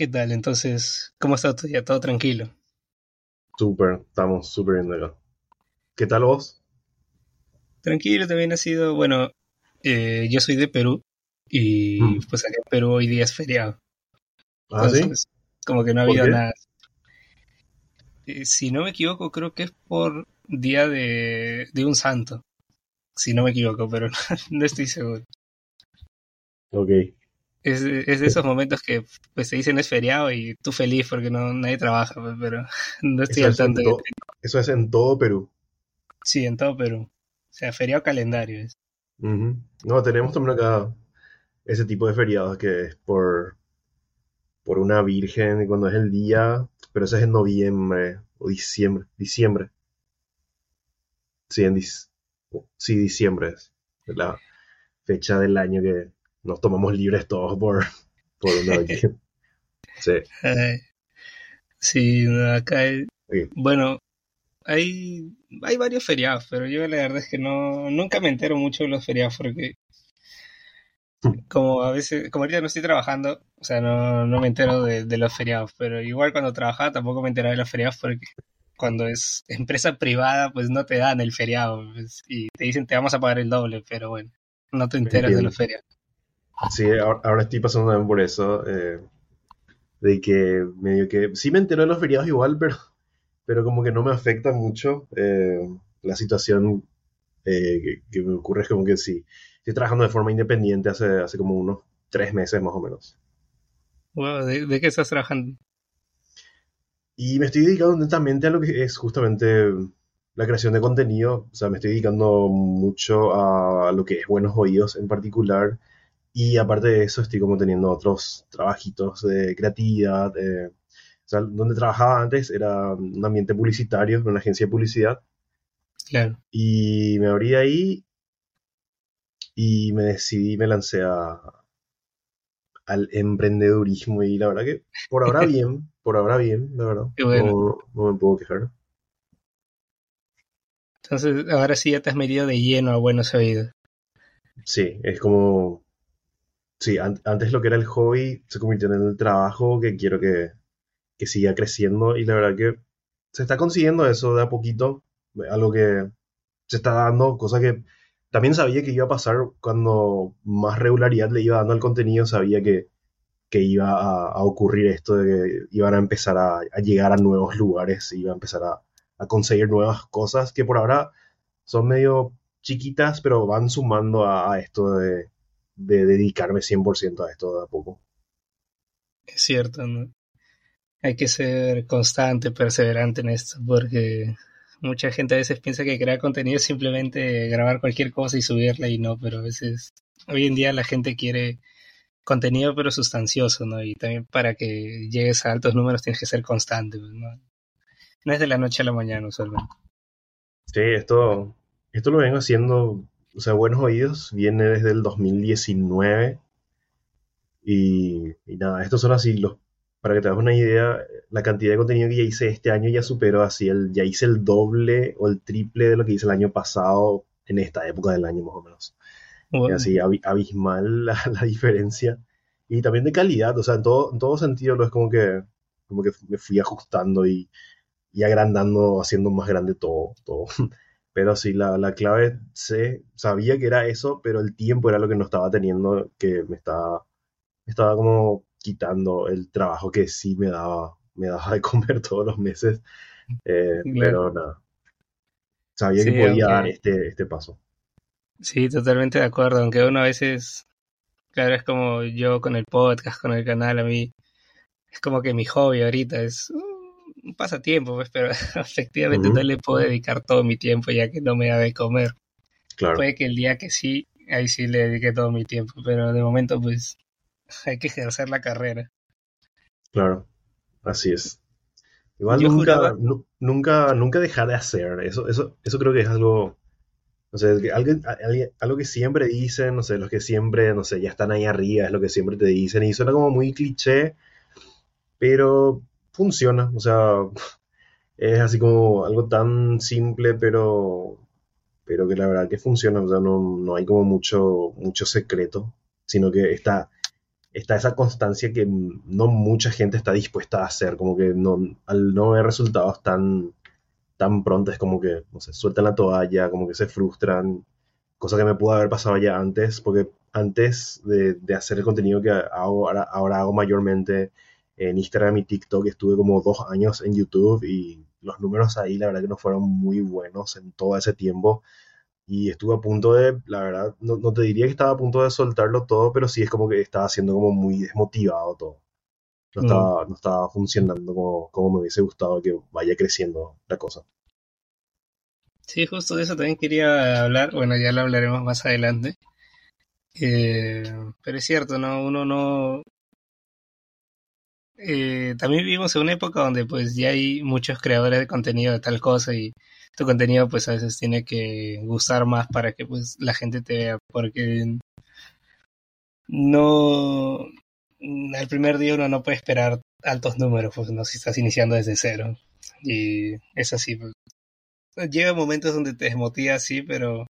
¿Qué tal? Entonces, ¿cómo está tu día? ¿Todo tranquilo? Súper, estamos súper bien acá. ¿Qué tal vos? Tranquilo también ha sido, bueno, eh, yo soy de Perú y Mm. pues acá en Perú hoy día es feriado. ¿Ah, sí? Como que no ha ¿Por habido qué? nada. Eh, si no me equivoco, creo que es por día de, de un santo. Si no me equivoco, pero no, no estoy seguro. Ok. Es, es de esos momentos que pues te dicen es feriado y tú feliz porque no nadie trabaja, pues, pero no estoy Eso al es tanto. to- eso es en todo Perú. Sí, en todo Perú. O sea, feriado calendario es. No, tenemos también acá ese tipo de feriados que es por, por una virgen cuando es el día, pero eso es en noviembre o diciembre. Diciembre. Sí, en dis- sí, diciembre es la fecha del año que nos tomamos libres todos por, por una virgen. Sí. Sí, acá hay- bueno, hay, hay varios feriados, pero yo la verdad es que no, nunca me entero mucho de los feriados porque como a veces, como ahorita no estoy trabajando, o sea, no, no me entero de, de los feriados, pero igual cuando trabajaba tampoco me enteraba de los feriados porque cuando es empresa privada, pues no te dan el feriado pues, y te dicen te vamos a pagar el doble, pero bueno, no te enteras de los feriados. Sí, ahora, estoy pasando también por eso, eh, de que medio que sí me entero de los feriados igual, pero, pero como que no me afecta mucho eh, la situación eh, que, que me ocurre es como que sí, estoy trabajando de forma independiente hace, hace como unos tres meses más o menos. Wow, ¿de, de qué estás trabajando? Y me estoy dedicando netamente a lo que es justamente la creación de contenido, o sea, me estoy dedicando mucho a lo que es Buenos Oídos en particular. Y aparte de eso, estoy como teniendo otros trabajitos de creatividad. eh, o sea, donde trabajaba antes era un ambiente publicitario, en una agencia de publicidad. Claro. Y me abrí ahí y me decidí, me lancé a, al emprendedurismo. Y la verdad que por ahora bien, por ahora bien, la verdad. Bueno. No, no me puedo quejar. Entonces, ahora sí ya te has metido de lleno a Buenos Oídos. Sí, es como... Sí, an- antes lo que era el hobby se convirtió en el trabajo que quiero que, que siga creciendo y la verdad que se está consiguiendo eso de a poquito, algo que se está dando, cosa que también sabía que iba a pasar cuando más regularidad le iba dando al contenido, sabía que, que iba a, ocurrir esto de que iban a empezar a, a llegar a nuevos lugares, iba a empezar a, a conseguir nuevas cosas que por ahora son medio chiquitas, pero van sumando a esto de, de dedicarme 100% a esto de a poco. Es cierto, ¿no? Hay que ser constante, perseverante en esto, porque mucha gente a veces piensa que crear contenido es simplemente grabar cualquier cosa y subirla y no, pero a veces, hoy en día la gente quiere contenido pero sustancioso, ¿no? Y también para que llegues a altos números tienes que ser constante, pues, ¿no? No es de la noche a la mañana usualmente. Sí, esto, esto lo vengo haciendo, o sea, Buenos Oídos viene desde el 2019 y, y nada, estos son así los, para que te hagas una idea, la cantidad de contenido que ya hice este año ya superó así, el, ya hice el doble o el triple de lo que hice el año pasado en esta época del año más o menos. Bueno, así abi- abismal la, la diferencia. Y también de calidad, o sea, en todo, en todo sentido lo es como que, como que me fui ajustando y, y agrandando, haciendo más grande todo, todo. Pero sí, la, la clave, sé, sabía que era eso, pero el tiempo era lo que no estaba teniendo, que me estaba, me estaba como quitando el trabajo que sí me daba, me daba de comer todos los meses. Eh, pero nada, sabía que podía dar este, este paso. sí, totalmente de acuerdo, aunque uno a veces, claro, es como yo con el podcast, con el canal, a mí es como que mi hobby ahorita es uh, un pasatiempo, pues, pero efectivamente no le puedo dedicar todo mi tiempo ya que no me da de comer. claro, Puede que el día que sí, ahí sí le dedique todo mi tiempo, pero de momento pues hay que ejercer la carrera. claro, así es. Igual Yo juraba, nunca, nu- nunca, nunca dejar de hacer. Eso, eso, eso creo que es algo, no sé, algo, alguien- algo que siempre dicen, no sé, los que siempre, no sé, ya están ahí arriba, es lo que siempre te dicen, y suena como muy cliché, pero funciona. O sea, es así como algo tan simple, pero, pero que la verdad que funciona. O sea, no, no hay como mucho, mucho secreto, sino que está está esa constancia que no mucha gente está dispuesta a hacer, como que no, al no ver resultados tan, tan pronto es como que, no sé, sueltan la toalla, como que se frustran, cosa que me pudo haber pasado ya antes, porque antes de, hacer el contenido que hago, ahora, hago mayormente en Instagram y TikTok, estuve como dos años en YouTube y los números ahí la verdad que no fueron muy buenos en todo ese tiempo y estuve a punto de, la verdad, no, te diría que estaba a punto de soltarlo todo, pero sí es como que estaba siendo como muy desmotivado todo. No, mm. estaba, no estaba funcionando como, como me hubiese gustado que vaya creciendo la cosa. Sí, justo de eso también quería hablar, bueno, ya lo hablaremos más adelante. Eh, pero es cierto, ¿no? Uno no... Eh, también vivimos en una época donde pues ya hay muchos creadores de contenido de tal cosa y tu contenido pues a veces tiene que gustar más para que pues la gente te vea porque no el primer día uno no puede esperar altos números pues no si estás iniciando desde cero y es así pues. llega momentos donde te desmotiva sí pero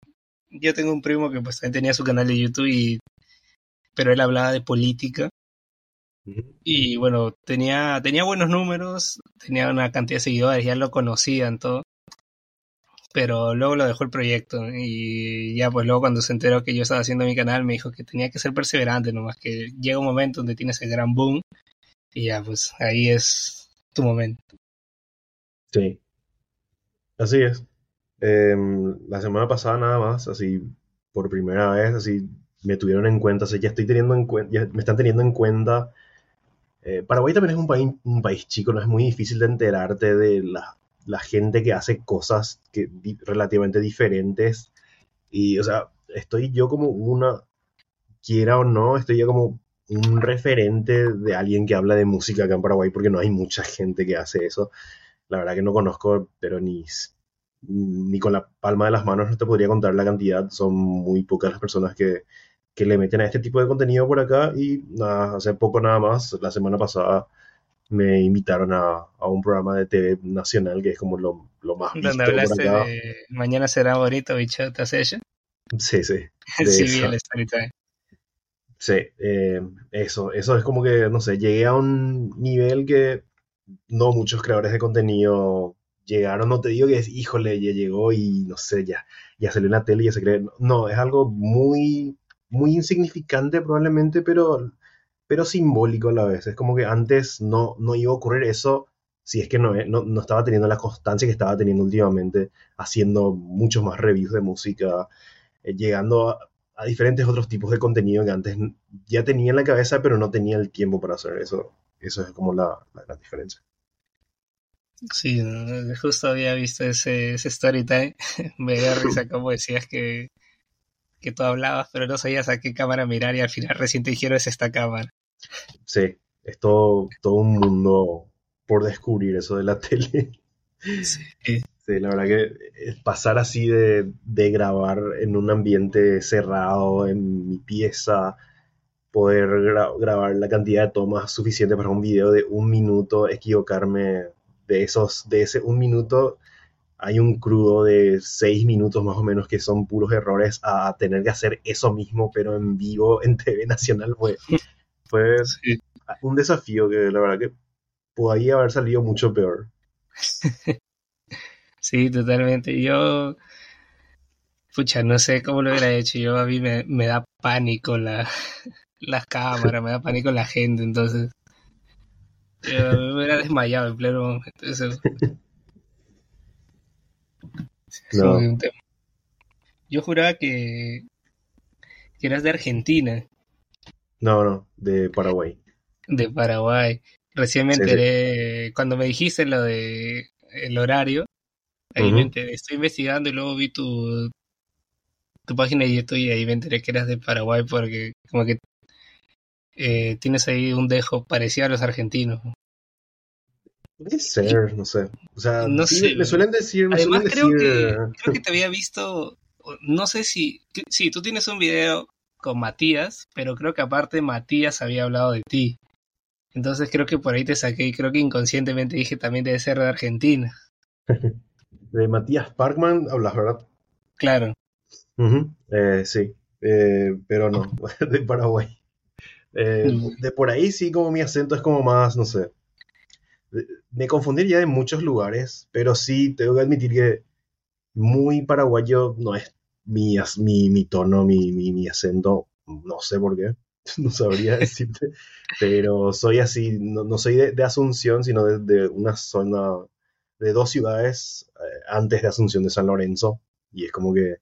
yo tengo un primo que pues también tenía su canal de YouTube y pero él hablaba de política y bueno, tenía, tenía buenos números, tenía una cantidad de seguidores, ya lo conocían todo pero luego lo dejó el proyecto y ya pues luego cuando se enteró que yo estaba haciendo mi canal me dijo que tenía que ser perseverante nomás que llega un momento donde tienes el gran boom y ya pues ahí es tu momento. Sí, así es. Em, la semana pasada nada más, así por primera vez, así me tuvieron en cuenta, así ya estoy teniendo en cuenta, ya me están teniendo en cuenta. Eh, Paraguay también es un país, un país chico, no es muy difícil de enterarte de la gente que hace cosas que, relativamente diferentes. Y, o sea, estoy yo como una, quiera o no, estoy yo como un referente de alguien que habla de música acá en Paraguay, porque no hay mucha gente que hace eso. La verdad que no conozco, pero ni, ni con la palma de las manos no te podría contar la cantidad. Son muy pocas las personas que, que le meten a este tipo de contenido por acá. Y nada, hace poco nada más, la semana pasada, me invitaron a, un programa de TV nacional que es como lo, más visto Donde hablaste de Mañana será bonito, bicho, ¿te hace ella? Sí, sí. sí, el Sí, eh, eso, eso es como que, no sé, llegué a un nivel que no muchos creadores de contenido llegaron, no te digo que es, híjole, ya llegó y no sé, ya, ya salió en la tele y ya se cree. No, es algo muy, muy insignificante probablemente, pero pero simbólico a la vez. Es como que antes no, no iba a ocurrir eso si es que no, no, estaba teniendo la constancia que estaba teniendo últimamente, haciendo muchos más reviews de música, eh, llegando a, diferentes otros tipos de contenido que antes ya tenía en la cabeza, pero no tenía el tiempo para hacer eso. Eso es como la, la, diferencia. Sí, justo había visto ese, ese story time. Me dio risa como decías que que tú hablabas, pero no sabías a qué cámara mirar y al final recién te dijeron es esta cámara. Sí, es todo, un mundo por descubrir eso de la tele. Sí. Sí, la verdad que pasar así de, grabar en un ambiente cerrado, en mi pieza, poder grabar la cantidad de tomas suficiente para un video de un minuto, equivocarme de esos, de ese un minuto, hay un crudo de seis minutos más o menos que son puros errores a tener que hacer eso mismo, pero en vivo en TV Nacional fue, fue un desafío que la verdad que podría haber salido mucho peor. Sí, totalmente. Yo, pucha, no sé cómo lo hubiera hecho. Yo a mí me, da pánico la, las cámaras, me da pánico la gente, entonces yo me hubiera desmayado en pleno momento. Yo juraba que, que eras de Argentina. No, no, de Paraguay. De Paraguay. Recién me enteré, cuando me dijiste lo de el horario, ahí me enteré, estoy investigando y luego vi tu, tu página de YouTube y ahí me enteré que eras de Paraguay porque como que eh, tienes ahí un dejo parecido a los argentinos. Puede ser, no sé. O sea, no sé. me suelen decir. Me Además, creo, Que, creo que te había visto. No sé si. Sí, tú tienes un video con Matías, pero creo que aparte Matías había hablado de ti. Entonces creo que por ahí te saqué y creo que inconscientemente dije también debe ser de Argentina. de Matías Parkman hablas, ¿verdad? Claro. eh, sí, eh, pero no, de Paraguay. Eh, de por ahí sí, como mi acento es como más, no sé. Me confundiría en muchos lugares, pero sí tengo que admitir que muy paraguayo no es mi, mi, mi tono, mi, mi, mi acento, no sé por qué. no sabría decirte, pero soy así, no, soy de, Asunción, sino de, una zona, de dos ciudades eh, antes de Asunción de San Lorenzo, y es como que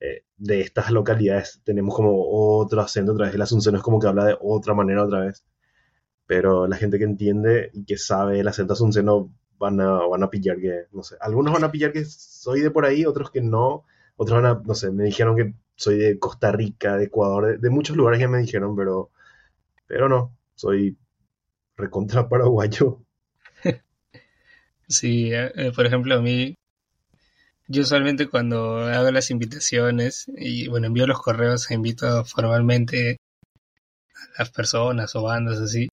eh, de estas localidades tenemos como otro acento otra vez, el Asunción es como que habla de otra manera otra vez, pero la gente que entiende y que sabe el acento asunceno van a, van a pillar que, no sé, algunos van a pillar que soy de por ahí, otros que no, otros van a, no sé, me dijeron que soy de Costa Rica, de Ecuador, de, muchos lugares ya me dijeron, pero, pero no, soy recontra paraguayo. Sí, eh, eh, por ejemplo, a mí, yo usualmente cuando hago las invitaciones y bueno, envío los correos, invito formalmente a las personas o bandas así.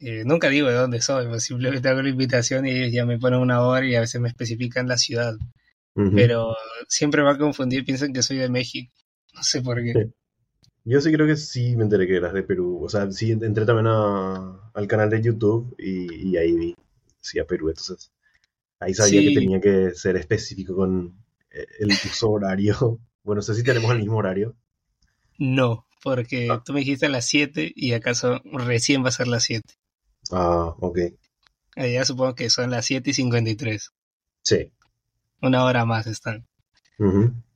Eh, nunca digo de dónde soy, pues simplemente hago la invitación y ellos ya me ponen una hora y a veces me especifican la ciudad pero siempre va a confundir, piensan que soy de México. No sé por qué. Yo sí creo que sí me enteré que eras de Perú. O sea, sí entré también al canal de YouTube y, ahí vi, sí, a Perú. Entonces, ahí sabía que tenía que ser específico con eh, el uso horario. Bueno, no sé si tenemos el mismo horario. No, porque ah. tú me dijiste a las 7 y acaso recién va a ser las 7. Ah, ok. Allá supongo que son las 7 y 53. Sí una hora más están.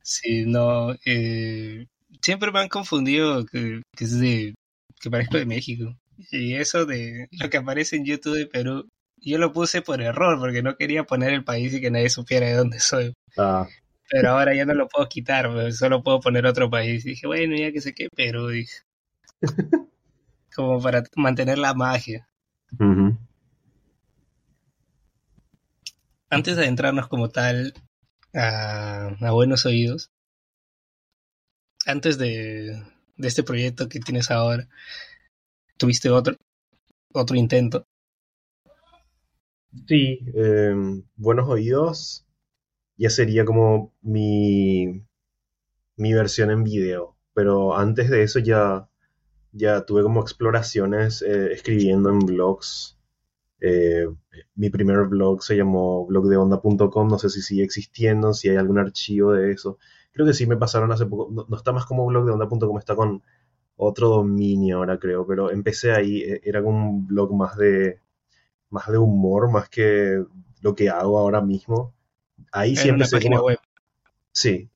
Si no, eh, siempre me han confundido que, es de, que parezco de México. Y eso de lo que aparece en YouTube de Perú, yo lo puse por error porque no quería poner el país y que nadie supiera de dónde soy. Ah. Pero ahora ya no lo puedo quitar, pues, solo puedo poner otro país. Y dije, bueno, ya que sé qué, Perú, dije. Como para mantener la magia antes de adentrarnos como tal a, buenos oídos, antes de, este proyecto que tienes ahora, ¿tuviste otro, otro intento? Sí, em, buenos oídos ya sería como mi, mi versión en video, pero antes de eso ya, ya tuve como exploraciones eh, escribiendo en blogs eh, mi primer blog se llamó blogdeonda.com, no sé si sigue existiendo, si hay algún archivo de eso. Creo que sí me pasaron hace poco, no, está más como blogdeonda.com, está con otro dominio ahora creo, pero empecé ahí, e, era un blog más de, más de humor, más que lo que hago ahora mismo. Ahí sí empecé como... Web. Sí.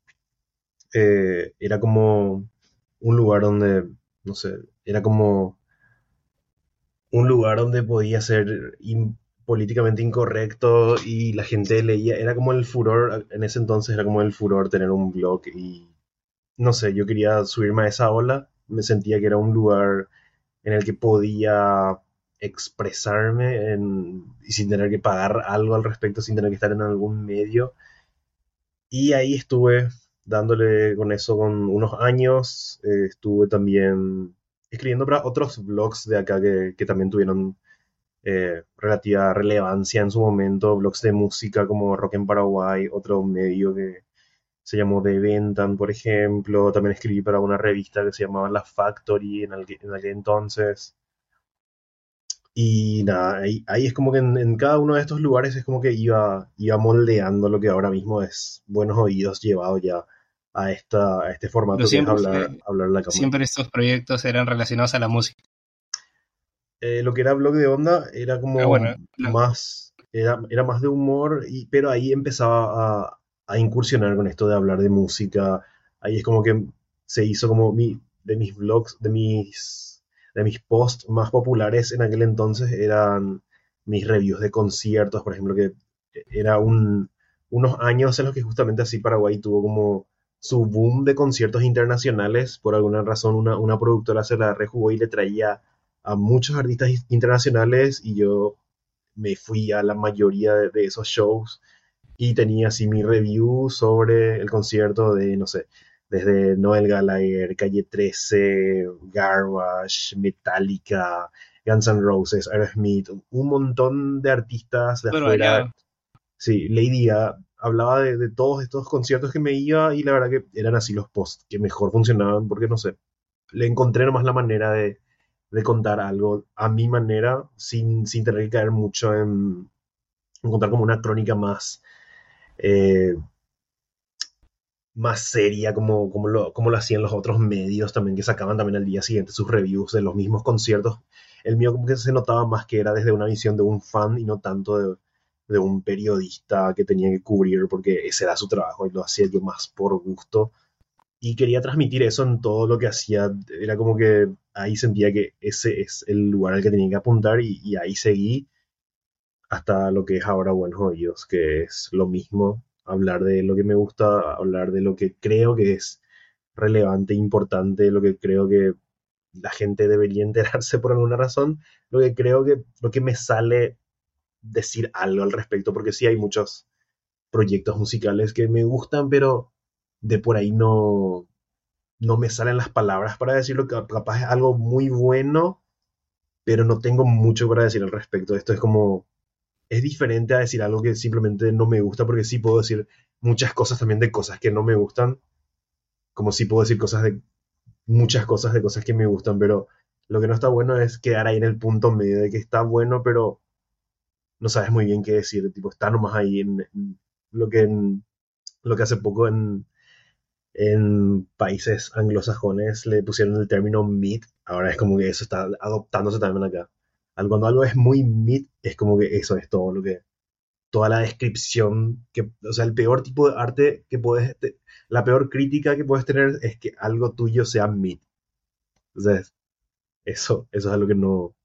Eh, era como un lugar donde, no sé, era como un lugar donde podía ser políticamente incorrecto y la gente leía, era como el furor, en ese entonces era como el furor tener un blog y no sé, yo quería subirme a esa ola, me sentía que era un lugar en el que podía expresarme y sin tener que pagar algo al respecto, sin tener que estar en algún medio. Y ahí estuve dándole con eso con unos años, eh, estuve también escribiendo para otros blogs de acá que, también tuvieron eh, relativa relevancia en su momento, blogs de música como Rock en Paraguay, otro medio que se llamó The Ventan, por ejemplo, también escribí para una revista que se llamaba La Factory en, en aquel entonces. Y nada, ahí, es como que en, cada uno de estos lugares es como que iba, iba moldeando lo que ahora mismo es Buenos Oídos llevado ya a, esta, este formato siempre, hablar, la Siempre estos proyectos eran relacionados a la música. Eh, lo que era blog de onda era como ah, más era, era, más de humor y, pero ahí empezaba a, a, incursionar con esto de hablar de música ahí es como que se hizo como mi, de mis blogs de mis de mis posts más populares en aquel entonces eran mis reviews de conciertos por ejemplo que era un, unos años en los que justamente así Paraguay tuvo como su boom de conciertos internacionales, por alguna razón una, una productora se la rejugó y le traía a muchos artistas internacionales y yo me fui a la mayoría de, esos shows y tenía así mi review sobre el concierto de, no sé, desde Noel Gallagher, Calle 13, Garbage, Metallica, Guns N' Roses, Aerosmith, un montón de artistas de afuera. Sí, Lady Gaga, hablaba de, todos estos conciertos que me iba y la verdad que eran así los posts que mejor funcionaban porque no sé, le encontré nomás la manera de contar algo a mi manera, sin, sin tener que caer mucho en, contar como una crónica más, eh, más seria, como, como, lo, como lo hacían los otros medios también, que sacaban también al día siguiente sus reviews de los mismos conciertos. El mío como que se notaba más que era desde una visión de un fan y no tanto de, de un periodista que tenía que cubrir porque ese era su trabajo y lo hacía yo más por gusto. Y quería transmitir eso en todo lo que hacía. Era como que ahí sentía que ese es el lugar al que tenía que apuntar y, ahí seguí hasta lo que es ahora Buenos Oídos, que es lo mismo, hablar de lo que me gusta, hablar de lo que creo que es relevante, importante, lo que creo que la gente debería enterarse por alguna razón, lo que creo que lo que me sale decir algo al respecto, porque sí hay muchos proyectos musicales que me gustan, pero de por ahí no, no me salen las palabras para decirlo, capaz es algo muy bueno, pero no tengo mucho para decir al respecto. Esto es como, es diferente a decir algo que simplemente no me gusta, porque sí puedo decir muchas cosas también de cosas que no me gustan, como sí puedo decir cosas de muchas cosas de cosas que me gustan, pero lo que no está bueno es quedar ahí en el punto medio de que está bueno, pero no sabes muy bien qué decir, tipo, está nomás ahí en, lo que lo que hace poco en, en países anglosajones le pusieron el término mid, ahora es como que eso está adoptándose también acá. Cuando algo es muy mid, es como que eso es todo lo que, toda la descripción, que, o sea, el peor tipo de arte que puedes, la peor crítica que puedes tener es que algo tuyo sea mid. Entonces, eso, eso es a lo que no,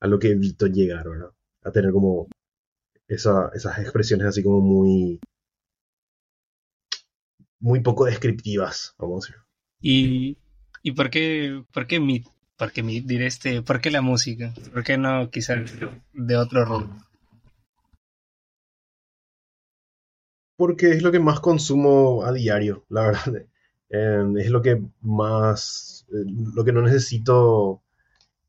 a lo que evito llegar, ¿verdad? A tener como esas expresiones así como muy muy poco descriptivas, vamos a decir. ¿Y, y por qué por qué mi por qué diré este, por qué la música? ¿Por qué no quizás de otro rol? Porque es lo que más consumo a diario, la verdad. Em, es lo que más eh, lo que no necesito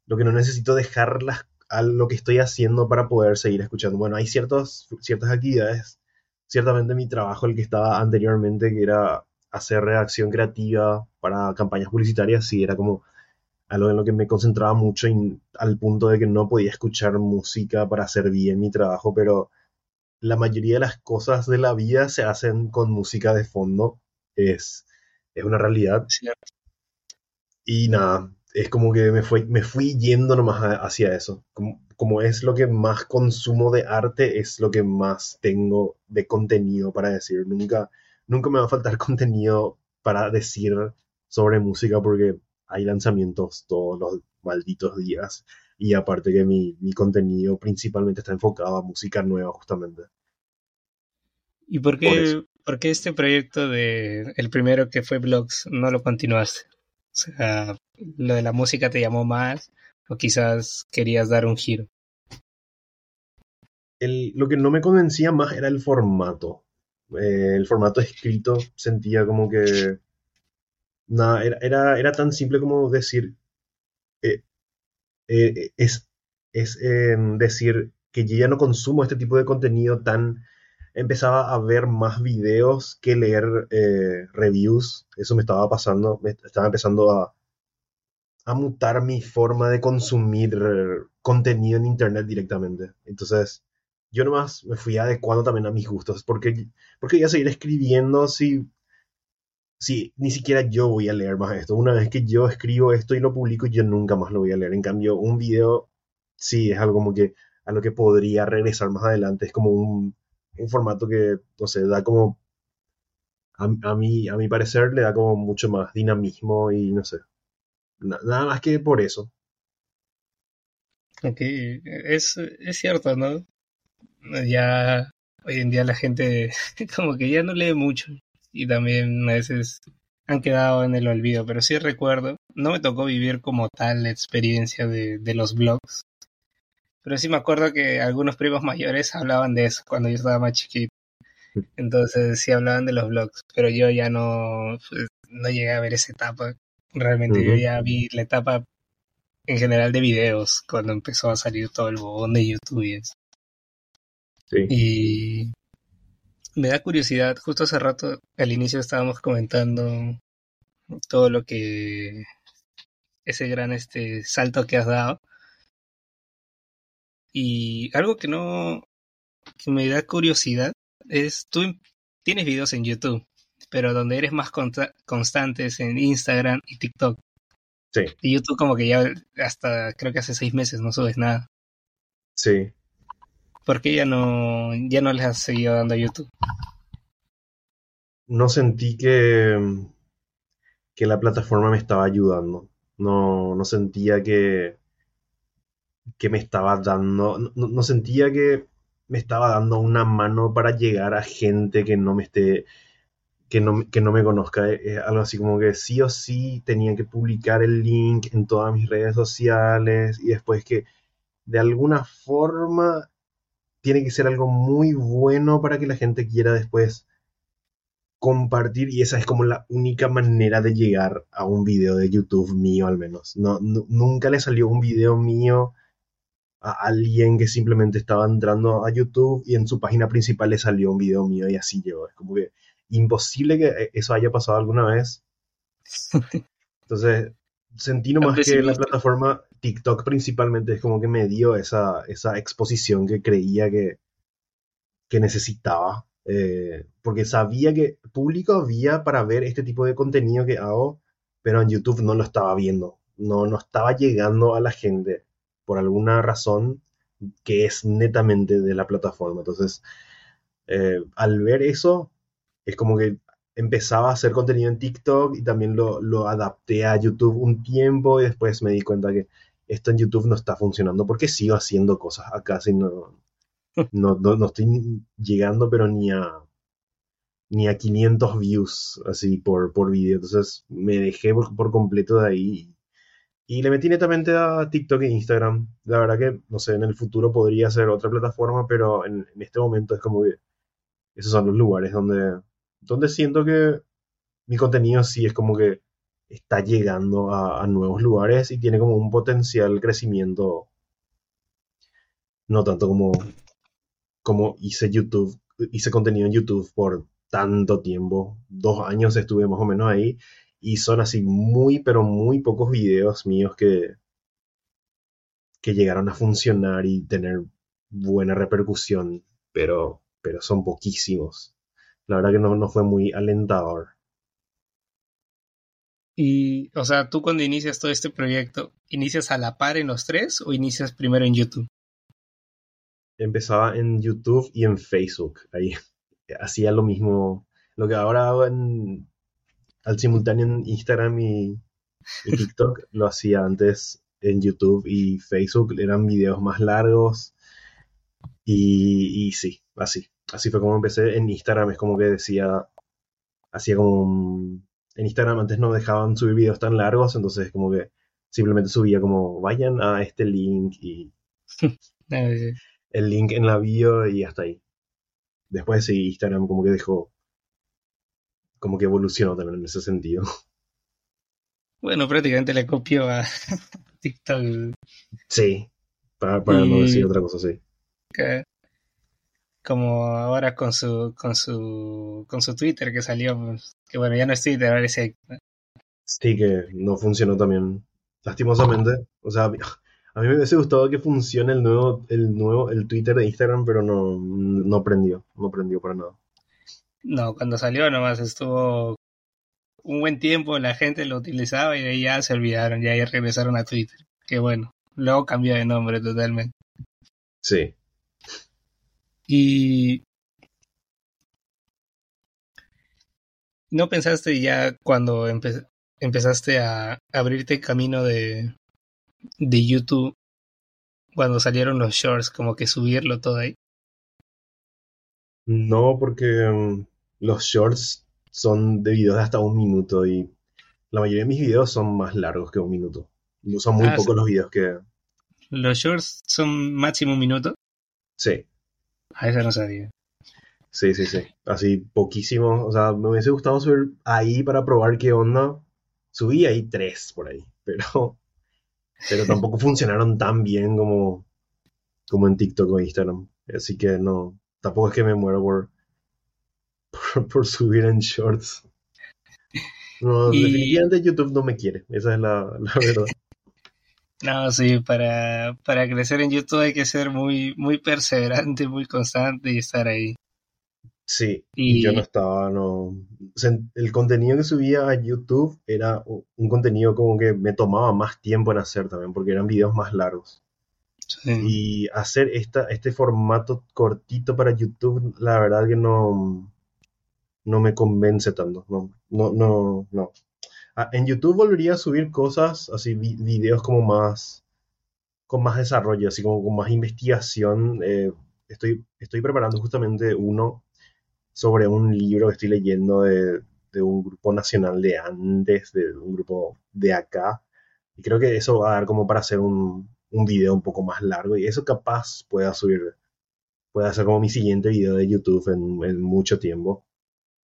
lo que no necesito dejar las a lo que estoy haciendo para poder seguir escuchando. Bueno, hay ciertos, ciertas actividades, ciertamente mi trabajo, el que estaba anteriormente, que era hacer redacción creativa para campañas publicitarias, sí, era como algo en lo que me concentraba mucho y, al punto de que no podía escuchar música para hacer bien mi trabajo, pero la mayoría de las cosas de la vida se hacen con música de fondo, es, es una realidad. Y nada, es como que me, fue, me fui yendo nomás hacia eso. Como, como, es lo que más consumo de arte, es lo que más tengo de contenido para decir. Nunca, nunca me va a faltar contenido para decir sobre música porque hay lanzamientos todos los malditos días. Y aparte que mi, mi contenido principalmente está enfocado a música nueva justamente. ¿Y por qué, por, qué este proyecto de el primero que fue Blogs no lo continuaste? O sea, lo de la música te llamó más o quizás querías dar un giro. lo que no me convencía más era el formato. Eh, el formato escrito sentía como que nada, era, era, tan simple como decir eh, eh, es, es em, decir que yo ya no consumo este tipo de contenido tan empezaba a ver más videos que leer eh, reviews. Eso me estaba pasando, estaba empezando a, mutar mi forma de consumir contenido en internet directamente. Entonces, yo nomás me fui adecuando también a mis gustos, porque, porque a seguir escribiendo si, si ni siquiera yo voy a leer más esto. Una vez que yo escribo esto y lo publico, yo nunca más lo voy a leer. En cambio, un video, sí, es algo como que a lo que podría regresar más adelante. Es como un, un formato que, no sé, da como, a, a, mí, a mi parecer, le da como mucho más dinamismo y no sé, nada más que por eso. Ok, es, es cierto, ¿no? Ya hoy en día la gente como que ya no lee mucho y también a veces han quedado en el olvido, pero sí recuerdo, no me tocó vivir como tal la experiencia de, de los blogs, pero sí me acuerdo que algunos primos mayores hablaban de eso cuando yo estaba más chiquito. Entonces sí hablaban de los blogs, pero yo ya no, pues, no llegué a ver esa etapa. Realmente yo ya vi la etapa en general de videos cuando empezó a salir todo el bobón de YouTube y eso. Sí. Y me da curiosidad, justo hace rato al inicio estábamos comentando todo lo que ese gran este salto que has dado. Y algo que no que me da curiosidad es tú tienes videos en YouTube, pero donde eres más constante es en Instagram y TikTok. Sí. Y YouTube como que ya hasta creo que hace seis meses no subes nada. Sí. ¿Por qué ya no, ya no les has seguido dando a YouTube? No sentí que, que la plataforma me estaba ayudando. No, no sentía que, que me estaba dando, no, sentía que me estaba dando una mano para llegar a gente que no me esté que no, que no me conozca. Es algo así como que sí o sí tenía que publicar el link en todas mis redes sociales y después que de alguna forma tiene que ser algo muy bueno para que la gente quiera después compartir y esa es como la única manera de llegar a un video de YouTube mío al menos. No, nunca le salió un video mío a alguien que simplemente estaba entrando a YouTube y en su página principal le salió un video mío y así llegó. Es como que imposible que eso haya pasado alguna vez. Entonces, sentí nomás que la plataforma TikTok principalmente es como que me dio esa, esa exposición que creía que, que necesitaba. Eh, porque sabía que público había para ver este tipo de contenido que hago, pero en YouTube no lo estaba viendo. No, no estaba llegando a la gente por alguna razón que es netamente de la plataforma. Entonces, eh, al ver eso, es como que empezaba a hacer contenido en TikTok y también lo, lo, adapté a YouTube un tiempo y después me di cuenta que esto en YouTube no está funcionando porque sigo haciendo cosas acá, si no, no, no, estoy llegando pero ni a, ni a 500 views así por, por video. Entonces me dejé por completo de ahí y le metí netamente a TikTok e Instagram. La verdad que, no sé, en el futuro podría ser otra plataforma, pero en, este momento es como que esos son los lugares donde, donde siento que mi contenido sí es como que está llegando a, nuevos lugares y tiene como un potencial crecimiento. No tanto como, como hice YouTube, hice contenido en YouTube por tanto tiempo. Dos años estuve más o menos ahí y son así muy, pero muy pocos videos míos que, que llegaron a funcionar y tener buena repercusión, pero, pero son poquísimos. La verdad que no, no fue muy alentador. Y, o sea, tú cuando inicias todo este proyecto, ¿inicias a la par en los tres o inicias primero en YouTube? Empezaba en YouTube y en Facebook. Ahí hacía lo mismo. Lo que ahora hago en, al simultáneo en Instagram y, TikTok. Lo hacía antes en YouTube y Facebook. Eran videos más largos. Y, sí, así. Así fue como empecé. En Instagram es como que decía, hacía como... en Instagram antes no dejaban subir videos tan largos, entonces como que simplemente subía como, vayan a este link y... el link en la bio y hasta ahí. Después sí, Instagram como que dejó como que evolucionó también en ese sentido. Bueno, prácticamente le copió a TikTok. Sí, para, no decir otra cosa, sí. como ahora con su, con su, con su Twitter que salió, pues, que bueno, ya no es Twitter, ahora es Sí, que no funcionó también, lastimosamente. O sea, a mí me hubiese gustado que funcione el nuevo, el nuevo, el Twitter de Instagram, pero no, no prendió, no prendió para nada. No, cuando salió nomás estuvo un buen tiempo, la gente lo utilizaba y de ahí ya se olvidaron, ya, regresaron a Twitter. Que bueno, luego cambió de nombre totalmente. Sí. Y ¿No pensaste ya cuando empezaste a abrirte camino de, de YouTube, cuando salieron los shorts, como que subirlo todo ahí? No, porque mm, los shorts son de videos de hasta un minuto y la mayoría de mis videos son más largos que un minuto. Son muy ah, pocos los videos que... ¿Los shorts son máximo un minuto? Sí. A ah, eso no sabía. Sí, sí, sí. Así poquísimo. O sea, me hubiese gustado subir ahí para probar qué onda. Subí ahí tres por ahí, pero, pero tampoco funcionaron tan bien como, como en TikTok o Instagram. Así que no, tampoco es que me muero por, por, subir en shorts. No, definitivamente YouTube no me quiere, esa es la, la verdad. No, sí, para, para crecer en YouTube hay que ser muy, muy perseverante, muy constante y estar ahí. Sí, y, yo no estaba, no. O sea, el contenido que subía a YouTube era un contenido como que me tomaba más tiempo en hacer también, porque eran videos más largos. Y hacer esta, este formato cortito para YouTube, la verdad que no, no me convence tanto. No, no, no, no. Ah, en YouTube volvería a subir cosas, así, videos como más, con más desarrollo, así como con más investigación. Eh, estoy, estoy preparando justamente uno sobre un libro que estoy leyendo de, un grupo nacional de Andes, de un grupo de acá. Y creo que eso va a dar como para hacer un, un video un poco más largo y eso capaz pueda subir, pueda hacer como mi siguiente video de YouTube en, mucho tiempo.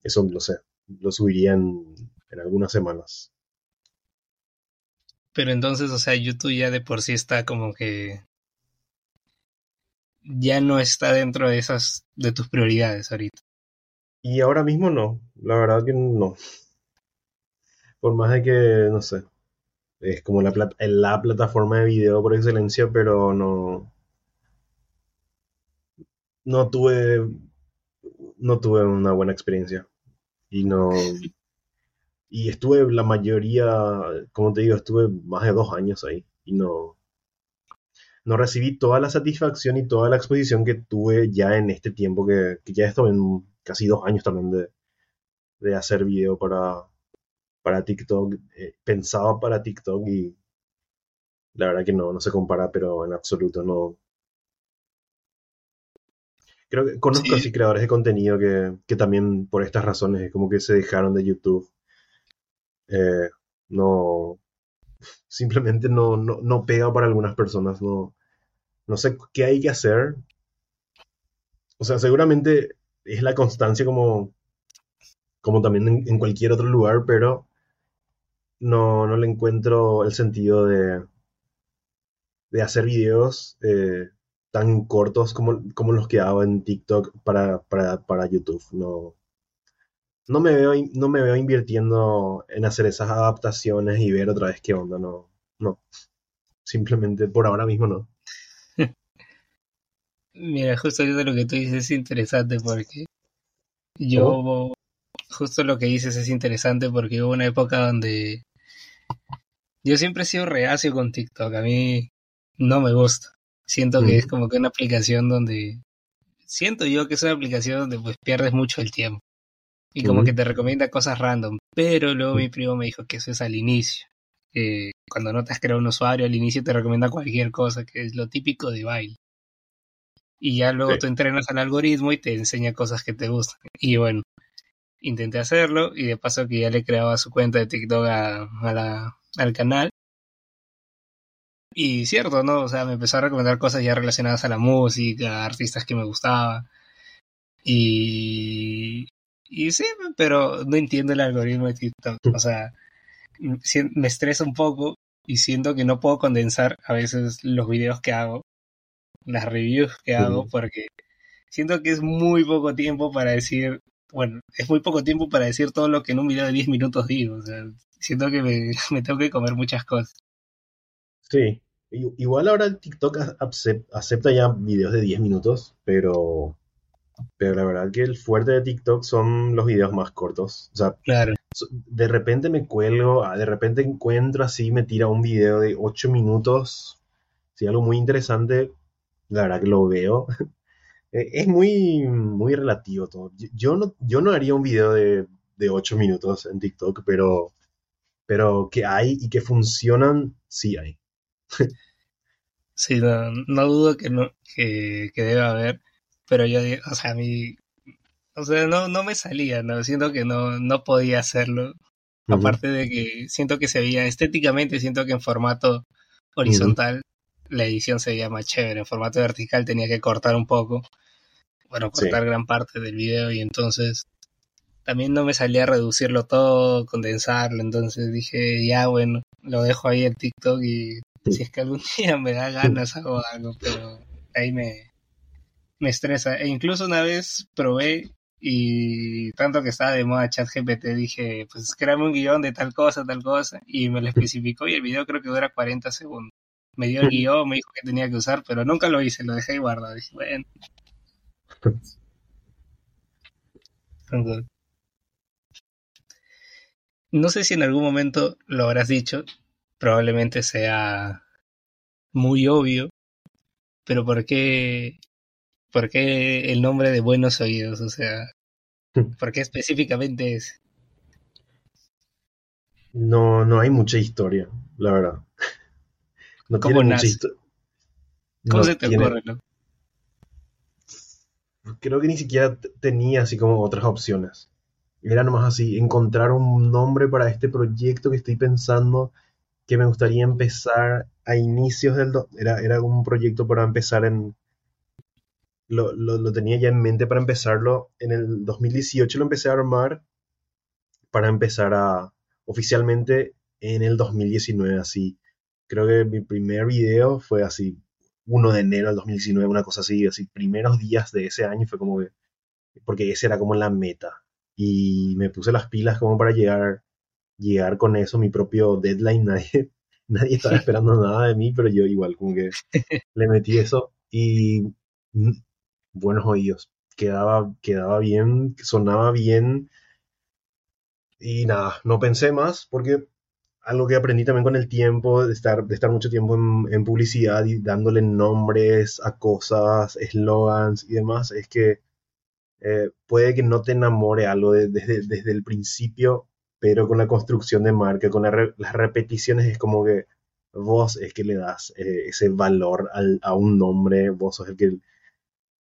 Eso, no sé, lo subiría en, en algunas semanas. Pero entonces, o sea, YouTube ya de por sí está como que ya no está dentro de esas de tus prioridades ahorita. Y ahora mismo no, la verdad que no. Por más de que, no sé, es como la, la plataforma de video por excelencia, pero no, no tuve, no tuve una buena experiencia. Y no, y estuve la mayoría, como te digo, estuve más de dos años ahí y no, no recibí toda la satisfacción y toda la exposición que tuve ya en este tiempo que, que ya estoy en casi dos años también de, de hacer video para, para TikTok. Eh, pensaba para TikTok y la verdad que no, no se compara, pero en absoluto no. Creo que conozco así creadores de contenido que, que, también por estas razones es como que se dejaron de YouTube. Eh, no, simplemente no, no, no pega para algunas personas. No, no sé qué hay que hacer. O sea, seguramente es la constancia como, como también en, cualquier otro lugar, pero no, no le encuentro el sentido de, de hacer videos eh, tan cortos como, como, los que hago en TikTok para, para, para, YouTube. No, no, me veo, no me veo invirtiendo en hacer esas adaptaciones y ver otra vez qué onda. No, no. Simplemente por ahora mismo no. Mira, justo eso lo que tú dices es interesante porque yo, justo lo que dices es interesante porque hubo una época donde yo siempre he sido reacio con TikTok, a mí no me gusta. Siento que es como que una aplicación donde, siento yo que es una aplicación donde pues pierdes mucho el tiempo y como que te recomienda cosas random, pero luego mi primo me dijo que eso es al inicio. cuando no te has creado un usuario, al inicio te recomienda cualquier cosa, que es lo típico de baile y ya luego tú entrenas al algoritmo y te enseña cosas que te gustan. Y bueno, intenté hacerlo y de paso que ya le creaba su cuenta de TikTok a, la, al canal. Y cierto, ¿no? O sea, me empezó a recomendar cosas ya relacionadas a la música, artistas que me gustaban. Y, y sí, pero no entiendo el algoritmo de TikTok. O sea, me estresa un poco y siento que no puedo condensar a veces los videos que hago las reviews que hago porque siento que es muy poco tiempo para decir, bueno, es muy poco tiempo para decir todo lo que en un video de 10 minutos digo, o sea, siento que me, me tengo que comer muchas cosas. Sí, igual ahora el TikTok acepta ya videos de 10 minutos, pero pero la verdad que el fuerte de TikTok son los videos más cortos. O sea, claro. de repente me cuelgo, ah, de repente encuentro así, me tira un video de 8 minutos, sí, algo muy interesante, la verdad que lo veo. Eh, es muy, muy relativo todo. Yo no, yo no haría un video de, de 8 minutos en TikTok, pero, pero que hay y que funcionan, sí hay. sí, no, dudo que, no, que, que deba haber, pero yo, o sea, a mí, o sea, no, no me salía, ¿no? Siento que no, no podía hacerlo. Aparte de que siento que se veía estéticamente, siento que en formato horizontal la edición se veía más chévere. En formato vertical tenía que cortar un poco. Bueno, cortar gran parte del video y entonces también no me salía a reducirlo todo, condensarlo. Entonces dije, ya bueno, lo dejo ahí en TikTok y si es que algún día me da ganas hago algo, pero ahí me, me estresa. E incluso una vez probé Y tanto que estaba de moda ChatGPT, dije, pues créame un guion de tal cosa, tal cosa, y me lo especificó y el video creo que dura 40 segundos. Me dio el guion, me dijo que tenía que usar, pero nunca lo hice, lo dejé guardado. Dije, bueno. No sé si en algún momento lo habrás dicho, probablemente sea muy obvio, pero ¿por qué, por qué el nombre de Buenos Oídos? O sea, ¿por qué específicamente es? No, no hay mucha historia, la verdad. No ¿Cómo tiene mucha nace? historia. ¿Cómo se te ocurre? no? Creo que ni siquiera tenía así como otras opciones. Era nomás así, encontrar un nombre para este proyecto que estoy pensando que me gustaría empezar a inicios del... Era, era un proyecto para empezar en... Lo, lo, lo tenía ya en mente para empezarlo. En el 2018 lo empecé a armar para empezar a oficialmente en el 2019, así. Creo que mi primer video fue así, 1 de enero del 2019, una cosa así, así, primeros días de ese año fue como que, porque ese era como la meta. Y me puse las pilas como para llegar, llegar con eso, mi propio deadline, nadie, nadie estaba esperando nada de mí, pero yo igual como que le metí eso. Y mm, buenos oídos, quedaba, quedaba bien, sonaba bien. Y nada, no pensé más porque algo que aprendí también con el tiempo, de estar, de estar mucho tiempo en, en publicidad y dándole nombres a cosas, eslogans y demás, es que eh, puede que no te enamore algo de- desde, desde el principio, pero con la construcción de marca, con la re- las repeticiones, es como que vos es que le das eh, ese valor al- a un nombre, vos sos el que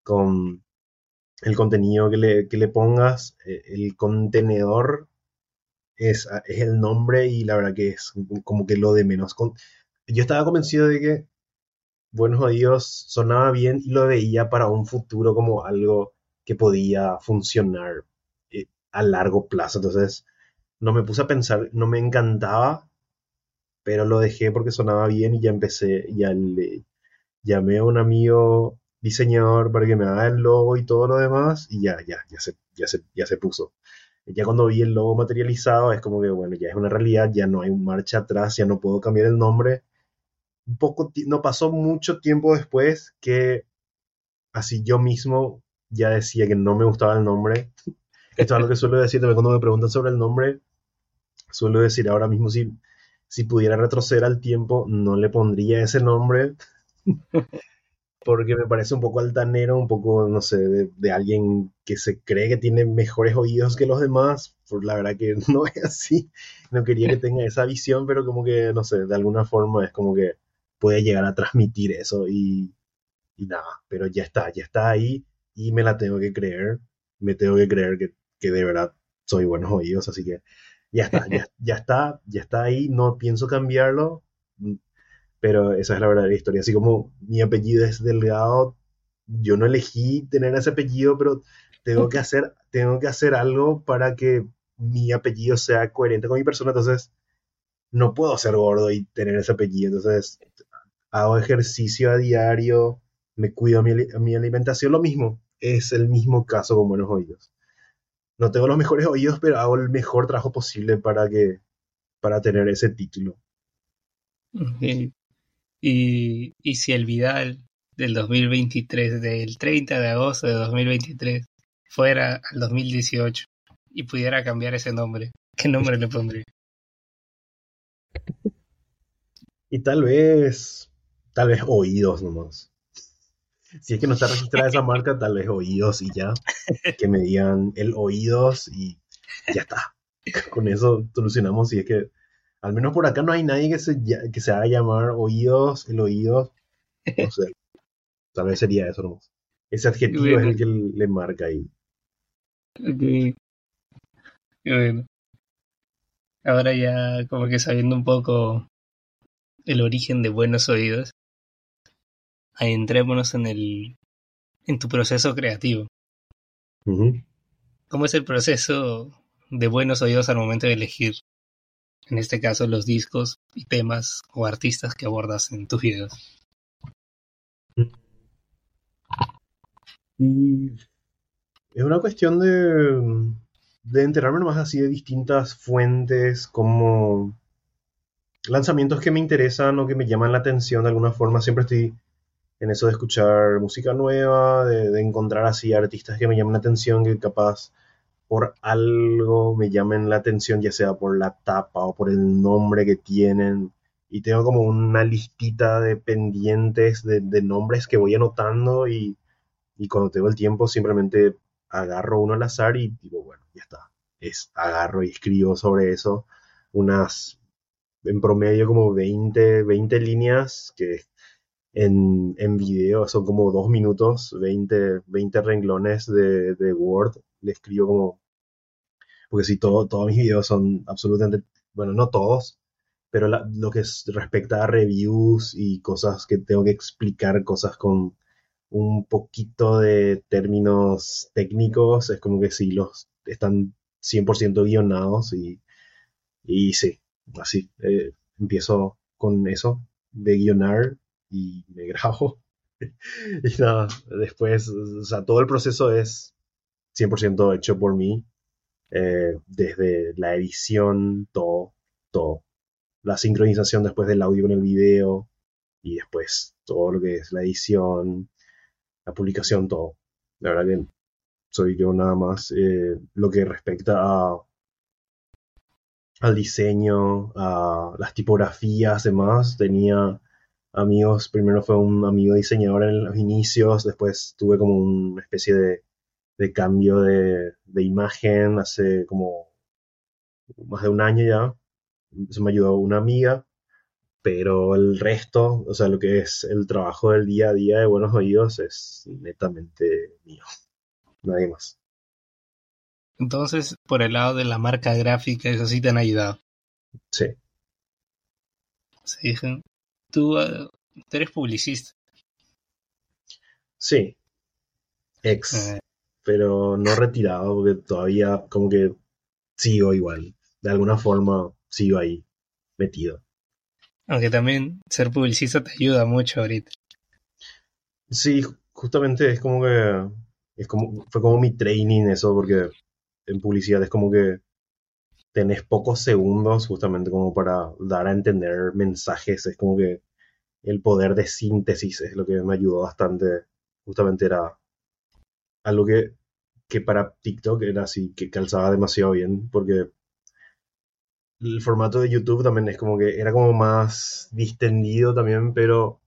con el contenido que le, que le pongas, eh, el contenedor es, es el nombre y la verdad que es como que lo de menos. Con- yo estaba convencido de que Buenos Oídos sonaba bien y lo veía para un futuro como algo que podía funcionar eh, a largo plazo. Entonces, no me puse a pensar, no me encantaba, pero lo dejé porque sonaba bien y ya empecé, ya le llamé a un amigo diseñador para que me haga el logo y todo lo demás y ya, ya, ya se, ya se, ya se puso. Ya cuando vi el logo materializado es como que, bueno, ya es una realidad, ya no hay marcha atrás, ya no puedo cambiar el nombre. Un poco, no pasó mucho tiempo después que así yo mismo ya decía que no me gustaba el nombre. Esto es algo que suelo decir también cuando me preguntan sobre el nombre. Suelo decir ahora mismo si, si pudiera retroceder al tiempo, no le pondría ese nombre porque me parece un poco altanero, un poco, no sé, de, alguien que se cree que tiene mejores oídos que los demás. Por la verdad que no es así. No quería que tenga esa visión, pero como que, no sé, de alguna forma es como que puede llegar a transmitir eso y, y nada, pero ya está, ya está ahí y me la tengo que creer. Me tengo que creer que, que de verdad soy buenos oídos, así que ya está, ya, ya está, ya está ahí, no pienso cambiarlo, pero esa es la verdadera historia. Así como mi apellido es Delgado, yo no elegí tener ese apellido, pero tengo que hacer, tengo que hacer algo para que mi apellido sea coherente con mi persona, entonces no puedo ser gordo y tener ese apellido, entonces hago ejercicio a diario, me cuido mi, mi alimentación, lo mismo, es el mismo caso con buenos oídos. No tengo los mejores oídos, pero hago el mejor trabajo posible para que, para tener ese título. Ok. Y, si el Vidal del 2023, del 30 de agosto de 2023, fuera al 2018 y pudiera cambiar ese nombre, ¿qué nombre le pondría? Y tal vez, tal vez oídos nomás. Si es que no está registrada esa marca, tal vez oídos y ya. Que me digan el oídos y ya está. Con eso solucionamos. Si es que, al menos por acá no hay nadie que se, que se haga llamar oídos, el oídos. No sé. Tal vez sería eso nomás. Ese adjetivo es el que le marca ahí. Ok. Bueno. Ahora ya como que sabiendo un poco el origen de Buenos Oídos, adentrémonos en el en tu proceso creativo. ¿Cómo es el proceso de Buenos Oídos al momento de elegir, en este caso, los discos y temas o artistas que abordas en tus videos? Y Es una cuestión de, de enterarme nomás así de distintas fuentes, como lanzamientos que me interesan o que me llaman la atención de alguna forma. Siempre estoy en eso de escuchar música nueva, de, de encontrar así artistas que me llaman la atención, que capaz por algo me llamen la atención, ya sea por la tapa o por el nombre que tienen. Y tengo como una listita de pendientes de, nombres que voy anotando y, y cuando tengo el tiempo simplemente agarro uno al azar y digo, bueno, ya está. Es, agarro y escribo sobre eso unas, en promedio como 20, 20 líneas que en, en video son como dos minutos, 20, 20 renglones de, de Word. Le escribo como, porque si todo, todos mis videos son absolutamente, bueno, no todos, pero la- lo que es- respecta a reviews y cosas que tengo que explicar, cosas con un poquito de términos técnicos, es como que sí, los están 100% guionados y, y sí, así, eh, empiezo con eso de guionar y me grabo. Y nada, después, o sea, todo el proceso es 100% hecho por mí, eh, desde la edición, todo, todo. La sincronización después del audio con el video y después todo lo que es la edición, la publicación, todo. La verdad que soy yo nada más. eh, lo que respecta a, al diseño, a las tipografías, demás, tenía amigos, primero fue un amigo diseñador en los inicios, después tuve como una especie de, de cambio de, de imagen hace como más de un año ya. Se me ayudó una amiga, pero el resto, o sea, lo que es el trabajo del día a día de Buenos Oídos es netamente mío, nadie más. Entonces, por el lado de la marca gráfica, eso sí te han ayudado. Sí, Se dije, tú, eh, tú eres publicista. sí, ex, Eh, pero no retirado porque todavía como que sigo igual, de alguna forma sigo ahí metido. aunque también ser publicista te ayuda mucho ahorita. Sí, justamente es como que es como fue como mi training eso porque en publicidad es como que tenés pocos segundos justamente como para dar a entender mensajes, es como que el poder de síntesis es lo que me ayudó bastante, justamente era algo que, que para TikTok era así, que calzaba demasiado bien, porque el formato de YouTube también es como que era como más distendido también, pero,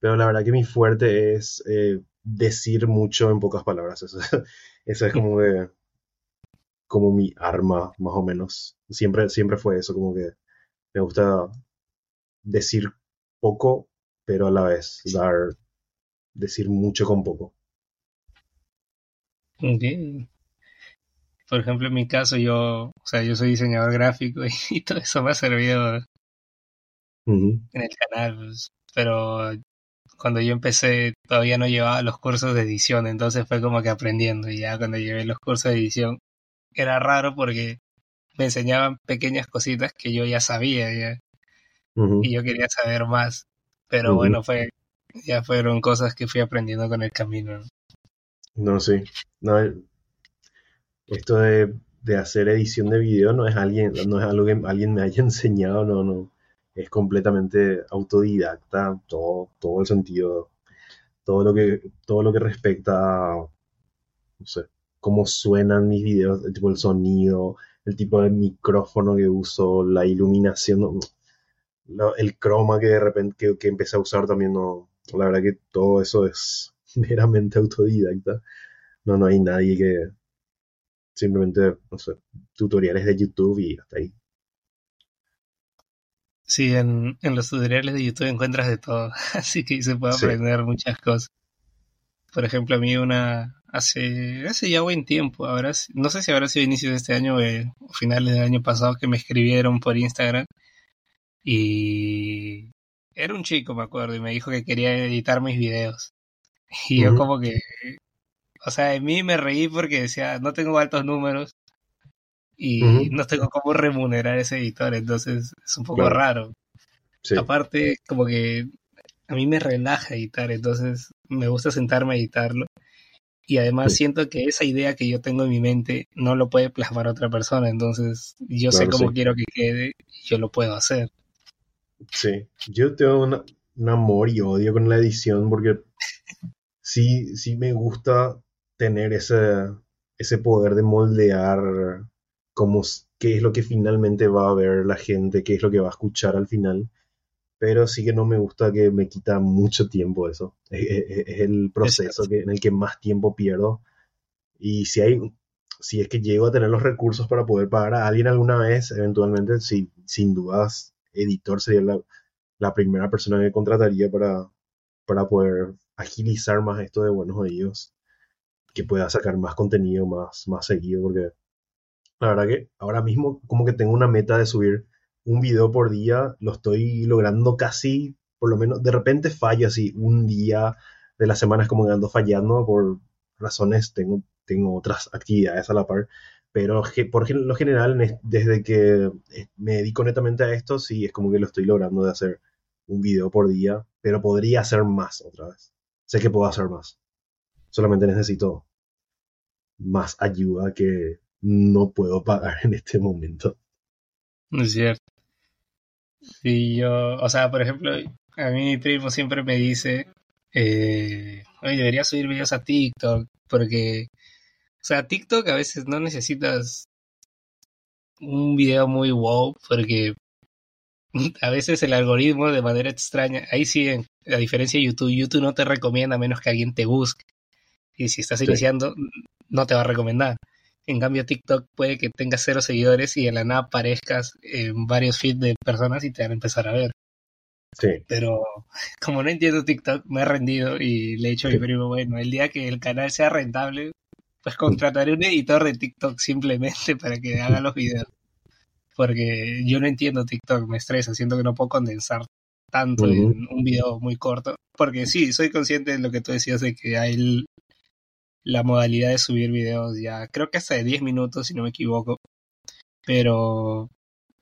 pero la verdad que mi fuerte es eh, decir mucho en pocas palabras, eso, es como que como mi arma, más o menos. Siempre, siempre fue eso, como que me gusta decir poco, pero a la vez dar, decir mucho con poco. Por ejemplo, en mi caso, yo, o sea, yo soy diseñador gráfico y, y todo eso me ha servido en el canal, pues, pero cuando yo empecé todavía no llevaba los cursos de edición, entonces fue como que aprendiendo y ya cuando llevé los cursos de edición era raro porque me enseñaban pequeñas cositas que yo ya sabía ya, y yo quería saber más, pero bueno, fue ya fueron cosas que fui aprendiendo con el camino. ¿No? Sí. No, esto de, de hacer edición de video no es alguien, no es algo que alguien me haya enseñado, no, no. Es completamente autodidacta, todo, todo el sentido, todo lo que, todo lo que respecta a, no sé, cómo suenan mis videos, el tipo el sonido, el tipo de micrófono que uso, la iluminación, el croma que de repente que, que empecé a usar también no, la verdad que todo eso es meramente autodidacta. No, no hay nadie que simplemente, no sé, tutoriales de YouTube y hasta ahí. Sí, en, en los tutoriales de YouTube encuentras de todo, así que se puede Sí. aprender muchas cosas. Por ejemplo, a mí una hace hace ya buen tiempo, ahora no sé si habrá sido inicios de este año eh, o finales del año pasado que me escribieron por Instagram y era un chico, me acuerdo, y me dijo que quería editar mis videos. Y yo como que, o sea, de mí me reí porque decía, no tengo altos números y no tengo cómo remunerar ese editor, entonces es un poco claro, raro. sí. Aparte, como que a mí me relaja editar, entonces me gusta sentarme a editarlo. Y además siento que esa idea que yo tengo en mi mente no lo puede plasmar otra persona, entonces yo sé cómo quiero que quede y yo lo puedo hacer. Sí, yo tengo un amor y odio con la edición porque sí, sí me gusta tener ese, ese poder de moldear cómo, qué es lo que finalmente va a ver la gente, qué es lo que va a escuchar al final. Pero sí que no me gusta que me quita mucho tiempo eso. Es, el proceso que, en el que más tiempo pierdo. Y si hay, si es que llego a tener los recursos para poder pagar a alguien alguna vez, eventualmente, sí, sin dudas, editor sería la, la primera persona que contrataría para, para poder agilizar más esto de buenos oídos, que pueda sacar más contenido más, más seguido, porque la verdad que ahora mismo como que tengo una meta de subir un video por día, lo estoy logrando casi, por lo menos, de repente falla así, un día de la semana es como que ando fallando por razones, tengo, tengo otras actividades a la par, pero por lo general, desde que eh, me dedico netamente a esto, sí, es como que lo estoy logrando de hacer un video por día, pero podría hacer más otra vez. Sé que puedo hacer más. Solamente necesito más ayuda que no puedo pagar en este momento. Es cierto. Sí, yo, o sea, por ejemplo, a mí mi primo siempre me dice, eh, oye, debería subir videos a TikTok, porque, o sea, TikTok a veces no necesitas un video muy wow, porque a veces el algoritmo de manera extraña, ahí sí, a diferencia de YouTube, YouTube no te recomienda menos que alguien te busque. Y si estás iniciando, no te va a recomendar. En cambio, TikTok puede que tengas cero seguidores y en la nada aparezcas en varios feeds de personas y te van a empezar a ver. Sí. Pero como no entiendo TikTok, me he rendido y le he dicho a mi primo, bueno, el día que el canal sea rentable, pues contrataré un editor de TikTok simplemente para que haga los videos porque yo no entiendo TikTok, me estresa, siento que no puedo condensar tanto en un video muy corto, porque sí, soy consciente de lo que tú decías de que hay la modalidad de subir videos ya, creo que hasta de 10 minutos, si no me equivoco, pero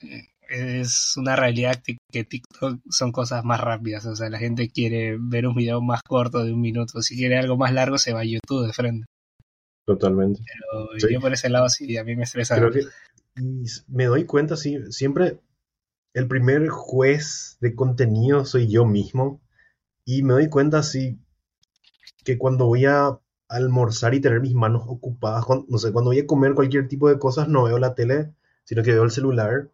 eh, es una realidad que TikTok son cosas más rápidas, o sea, la gente quiere ver un video más corto de un minuto, si quiere algo más largo se va a YouTube de frente. Totalmente. Pero yo por ese lado sí, a mí me estresa. Creo que y me doy cuenta, sí, siempre el primer juez de contenido soy yo mismo. Y me doy cuenta, sí, que cuando voy a almorzar y tener mis manos ocupadas, no sé, cuando voy a comer cualquier tipo de cosas, no veo la tele, sino que veo el celular.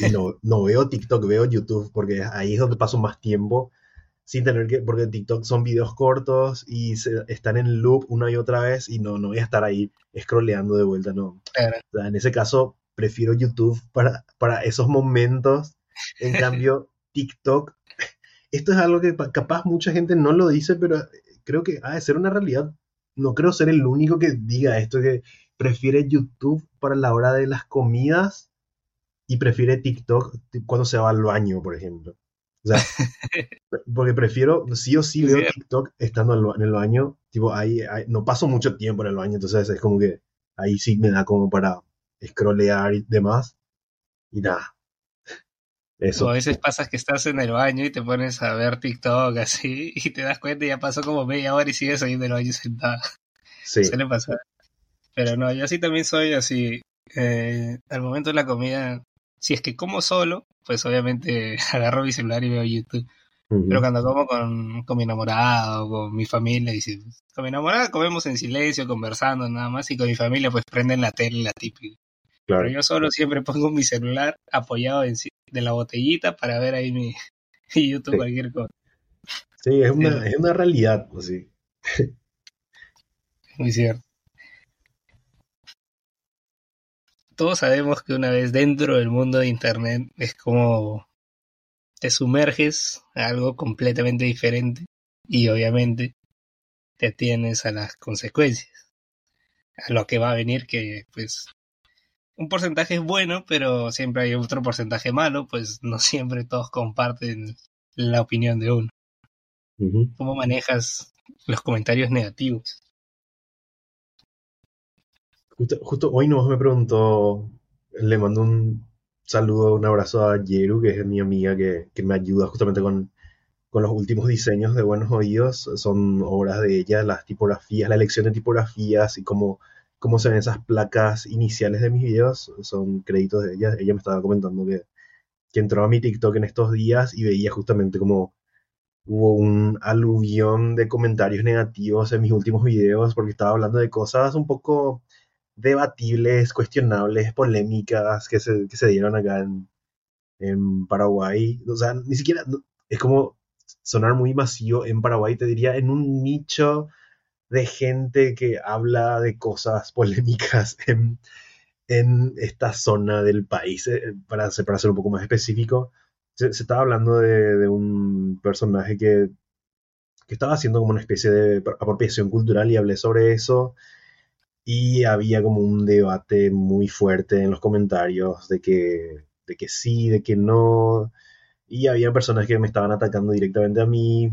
Y no, no veo TikTok, veo YouTube, porque ahí es donde paso más tiempo sin tener que, porque TikTok son videos cortos y se, están en loop una y otra vez y no, no voy a estar ahí scrolleando de vuelta, no. en ese caso, prefiero YouTube para, para esos momentos. En cambio, TikTok, esto es algo que capaz mucha gente no lo dice, pero creo que ha de ser una realidad. No creo ser el único que diga esto, que prefiere YouTube para la hora de las comidas y prefiere TikTok cuando se va al baño, por ejemplo. O sea, porque prefiero, sí o sí veo TikTok estando en el baño, tipo, ahí, no paso mucho tiempo en el baño, entonces es como que ahí sí me da como para scrollear y demás, y nada. Eso. O a veces pasas que estás en el baño y te pones a ver TikTok así y te das cuenta y ya pasó como media hora y sigues ahí en el baño sentada. Sí. Suele pasar. Pero no, yo así también soy así. Eh, al momento de la comida, si es que como solo, pues obviamente agarro mi celular y veo YouTube. Pero cuando como con, con mi enamorado, con mi familia, y con mi enamorada comemos en silencio, conversando nada más, y con mi familia pues prenden la tele, la típica. Pero yo solo siempre pongo mi celular apoyado en, de la botellita para ver ahí mi, YouTube, cualquier cosa. Sí, es una, es una realidad. Pues Muy cierto. Todos sabemos que una vez dentro del mundo de Internet es como te sumerges a algo completamente diferente y obviamente te tienes a las consecuencias, a lo que va a venir que pues un porcentaje es bueno, pero siempre hay otro porcentaje malo, pues no siempre todos comparten la opinión de uno. ¿Cómo manejas los comentarios negativos? Justo, hoy nomás me preguntó, le mando un saludo, un abrazo a Yeru, que es mi amiga que, me ayuda justamente con, con los últimos diseños de Buenos Oídos, son obras de ella, las tipografías, la elección de tipografías y cómo, cómo se ven esas placas iniciales de mis videos, son créditos de ella. Ella me estaba comentando que, que entró a mi TikTok en estos días y veía justamente como hubo un aluvión de comentarios negativos en mis últimos videos porque estaba hablando de cosas un poco debatibles, cuestionables, polémicas que se, que se dieron acá en, en Paraguay. O sea, ni siquiera es como sonar muy masivo en Paraguay, te diría, en un nicho de gente que habla de cosas polémicas en, en esta zona del país. Eh, para, para ser un poco más específico, se, estaba hablando de, un personaje que, que estaba haciendo como una especie de apropiación cultural y hablé sobre eso. Y había como un debate muy fuerte en los comentarios de que, de que sí, de que no. Y había personas que me estaban atacando directamente a mí,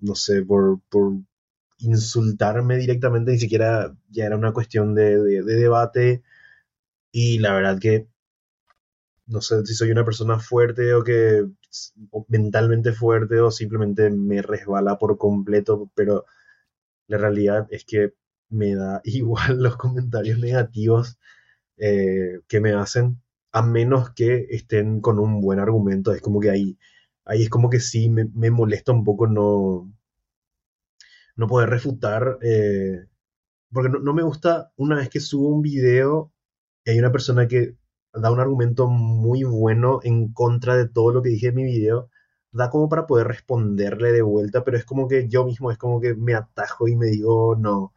no sé, por, por insultarme directamente, ni siquiera ya era una cuestión de, de debate. Y la verdad que no sé si soy una persona fuerte o que mentalmente fuerte o simplemente me resbala por completo, pero la realidad es que me da igual los comentarios negativos eh, que me hacen, a menos que estén con un buen argumento. Es como que ahí, ahí es como que sí me, molesta un poco no, no poder refutar, eh, porque no, no me gusta una vez que subo un video y hay una persona que da un argumento muy bueno en contra de todo lo que dije en mi video. Da como para poder responderle de vuelta, pero es como que yo mismo es como que me atajo y me digo, no,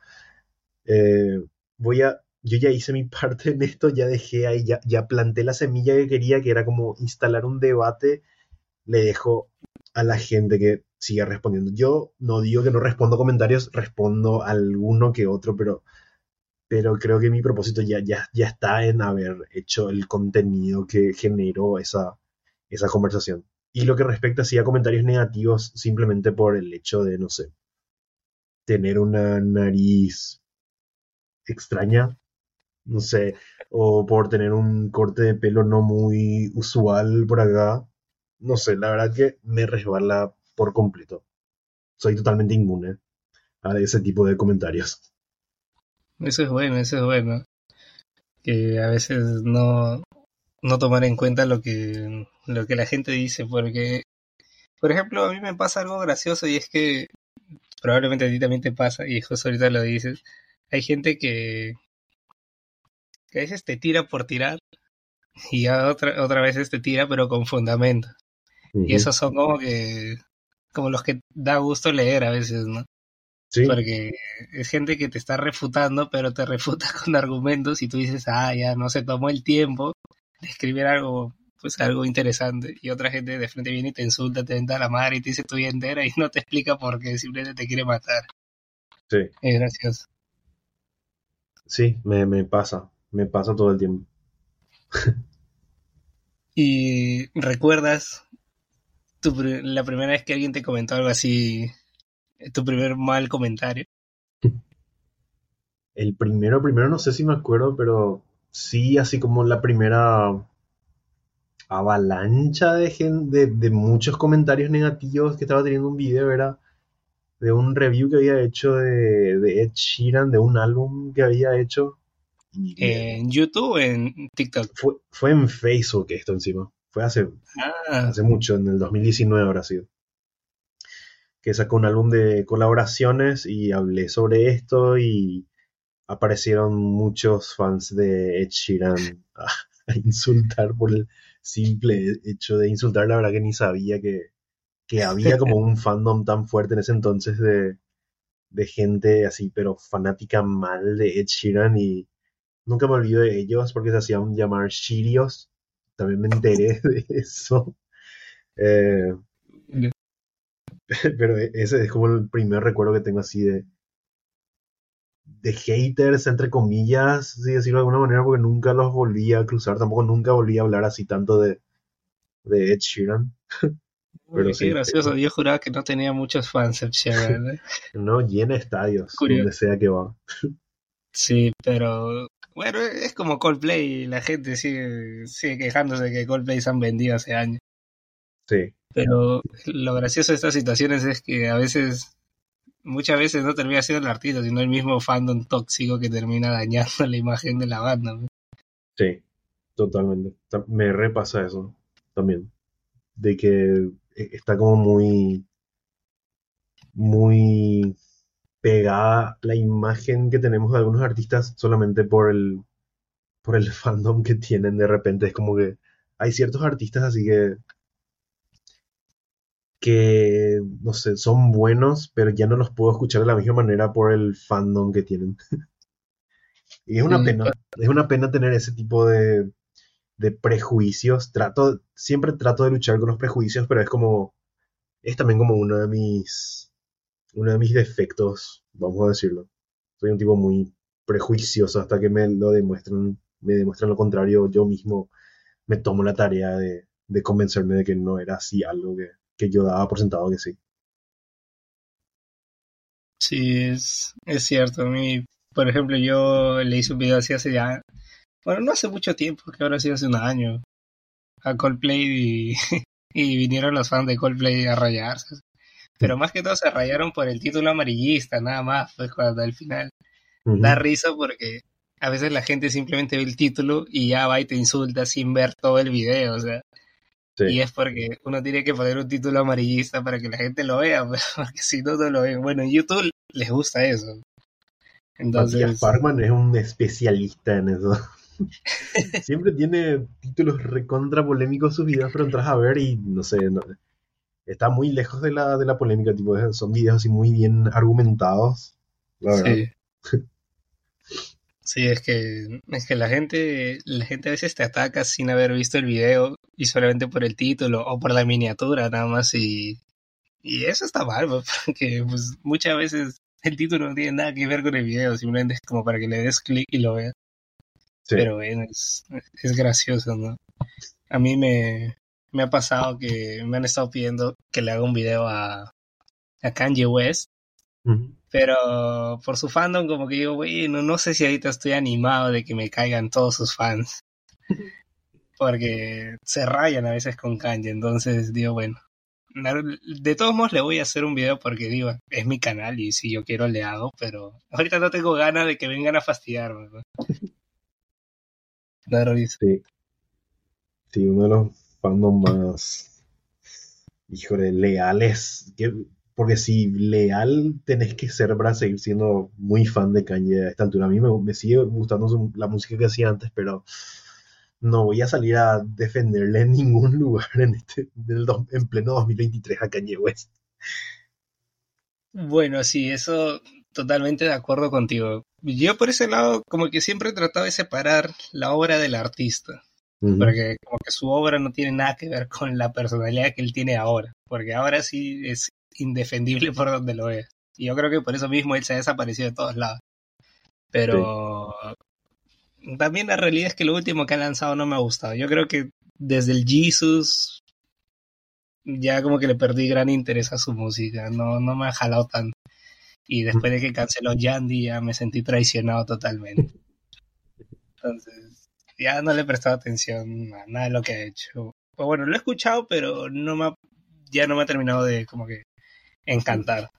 eh, voy a, yo ya hice mi parte en esto, ya dejé ahí, ya, ya planté la semilla que quería, que era como instalar un debate, le dejo a la gente que siga respondiendo. Yo no digo que no respondo comentarios, respondo alguno que otro, pero pero creo que mi propósito ya, ya, ya está en haber hecho el contenido que generó esa, esa conversación. Y lo que respecta a comentarios negativos, simplemente por el hecho de, no sé, tener una nariz extraña, no sé, o por tener un corte de pelo no muy usual por acá, no sé, la verdad que me resbala por completo. Soy totalmente inmune a ese tipo de comentarios. Eso es bueno, eso es bueno. Que a veces no, no tomar en cuenta lo que, lo que la gente dice, porque, por ejemplo, a mí me pasa algo gracioso y es que probablemente a ti también te pasa, y justo ahorita lo dices, hay gente que, que a veces te tira por tirar y a otra, otra vez te tira pero con fundamento. Y esos son como que, como los que da gusto leer a veces, ¿no? Porque es gente que te está refutando, pero te refuta con argumentos y tú dices, ah, ya no se tomó el tiempo de escribir algo, pues algo interesante. Y otra gente de frente viene y te insulta, te venta la madre y te dice tu vida entera y no te explica por qué, simplemente te quiere matar. Sí. Es gracioso. Sí, me, me pasa, me pasa todo el tiempo. ¿Y recuerdas tu, la primera vez que alguien te comentó algo así tu primer mal comentario? El primero, primero no sé si me acuerdo, pero sí, así como la primera avalancha de, de, de muchos comentarios negativos que estaba teniendo un video era de un review que había hecho de, de Ed Sheeran, de un álbum que había hecho. ¿En YouTube o en TikTok? Fue, fue en Facebook esto encima. Fue hace, ah. hace mucho, en el 2019 habrá sido que sacó un álbum de colaboraciones y hablé sobre esto y aparecieron muchos fans de Ed Sheeran a, insultar por el simple hecho de insultar. La verdad que ni sabía que, que había como un fandom tan fuerte en ese entonces de, de gente así, pero fanática mal de Ed Sheeran y nunca me olvido de ellos porque se hacían llamar Shirios. También me enteré de eso. Eh, pero ese es como el primer recuerdo que tengo así de, de haters, entre comillas, si decirlo de alguna manera, porque nunca los volví a cruzar, tampoco nunca volví a hablar así tanto de, de Ed Sheeran. Pero qué gracioso, yo juraba que no tenía muchos fans. ¿eh? no, llena estadios, donde sea que va. sí, pero bueno, es como Coldplay, la gente sigue, sigue quejándose de que Coldplay se han vendido hace años. Sí, Pero lo gracioso de estas situaciones es que a veces, muchas veces no termina siendo el artista, sino el mismo fandom tóxico que termina dañando la imagen de la banda. Sí, totalmente. Me repasa eso también. De que está como muy, muy pegada la imagen que tenemos de algunos artistas solamente por el, por el fandom que tienen de repente. Es como que hay ciertos artistas así que que, no sé, son buenos, pero ya no los puedo escuchar de la misma manera por el fandom que tienen. y es una pena, es una pena tener ese tipo de, de prejuicios. Trato, siempre trato de luchar con los prejuicios, pero es como, es también como uno de mis, uno de mis defectos, vamos a decirlo. Soy un tipo muy prejuicioso hasta que me lo demuestran, me demuestran lo contrario, yo mismo me tomo la tarea de, de convencerme de que no era así algo que, que yo daba por sentado que sí. Sí, es, es cierto. Mí, por ejemplo, yo le hice un video así hace ya, bueno, no hace mucho tiempo, que ahora sí hace un año, a Coldplay y, y vinieron los fans de Coldplay a rayarse. Pero más que todo se rayaron por el título amarillista, nada más, pues cuando al final da risa porque a veces la gente simplemente ve el título y ya va y te insulta sin ver todo el video, o sea. Y es porque uno tiene que poner un título amarillista para que la gente lo vea, porque si no, no lo ven. Bueno, en YouTube les gusta eso. Entonces... Matías Parkman es un especialista en eso. Siempre tiene títulos recontra polémicos sus videos, pero entras a ver y no sé, está muy lejos de la, de la polémica, tipo, son videos así muy bien argumentados. Sí. Sí, es que, es que la gente, la gente a veces te ataca sin haber visto el video y solamente por el título o por la miniatura nada más y, y eso está mal, pues, porque pues, muchas veces el título no tiene nada que ver con el video, simplemente es como para que le des clic y lo veas. Pero bueno, es, es gracioso, ¿no? A mí me, me ha pasado que me han estado pidiendo que le haga un video a, a Kanye West pero por su fandom, como que digo, bueno, no sé si ahorita estoy animado de que me caigan todos sus fans. Porque se rayan a veces con Kanye. Entonces digo, bueno, de todos modos le voy a hacer un video porque digo, es mi canal y si yo quiero le hago, pero ahorita no tengo ganas de que vengan a fastidiarme. Claro, sí. sí, uno de los fandom más, híjole, leales. Que porque si leal tenés que ser para seguir siendo muy fan de Kanye a esta altura. A mí me, sigue gustando la música que hacía antes, pero no voy a salir a defenderle en ningún lugar en, este, en pleno 2023 a Kanye West. Bueno, sí, eso totalmente de acuerdo contigo. Yo por ese lado como que siempre he tratado de separar la obra del artista. Porque como que su obra no tiene nada que ver con la personalidad que él tiene ahora. Porque ahora sí es indefendible por donde lo ve Y yo creo que por eso mismo él se ha desaparecido de todos lados. Pero también la realidad es que lo último que ha lanzado no me ha gustado. Yo creo que desde el Jesus ya como que le perdí gran interés a su música. No, no me ha jalado tanto. Y después de que canceló Yandy ya me sentí traicionado totalmente. Entonces, ya no le he prestado atención a nada de lo que ha hecho. Pues bueno, lo he escuchado, pero no me ya no me ha terminado de como que encantar.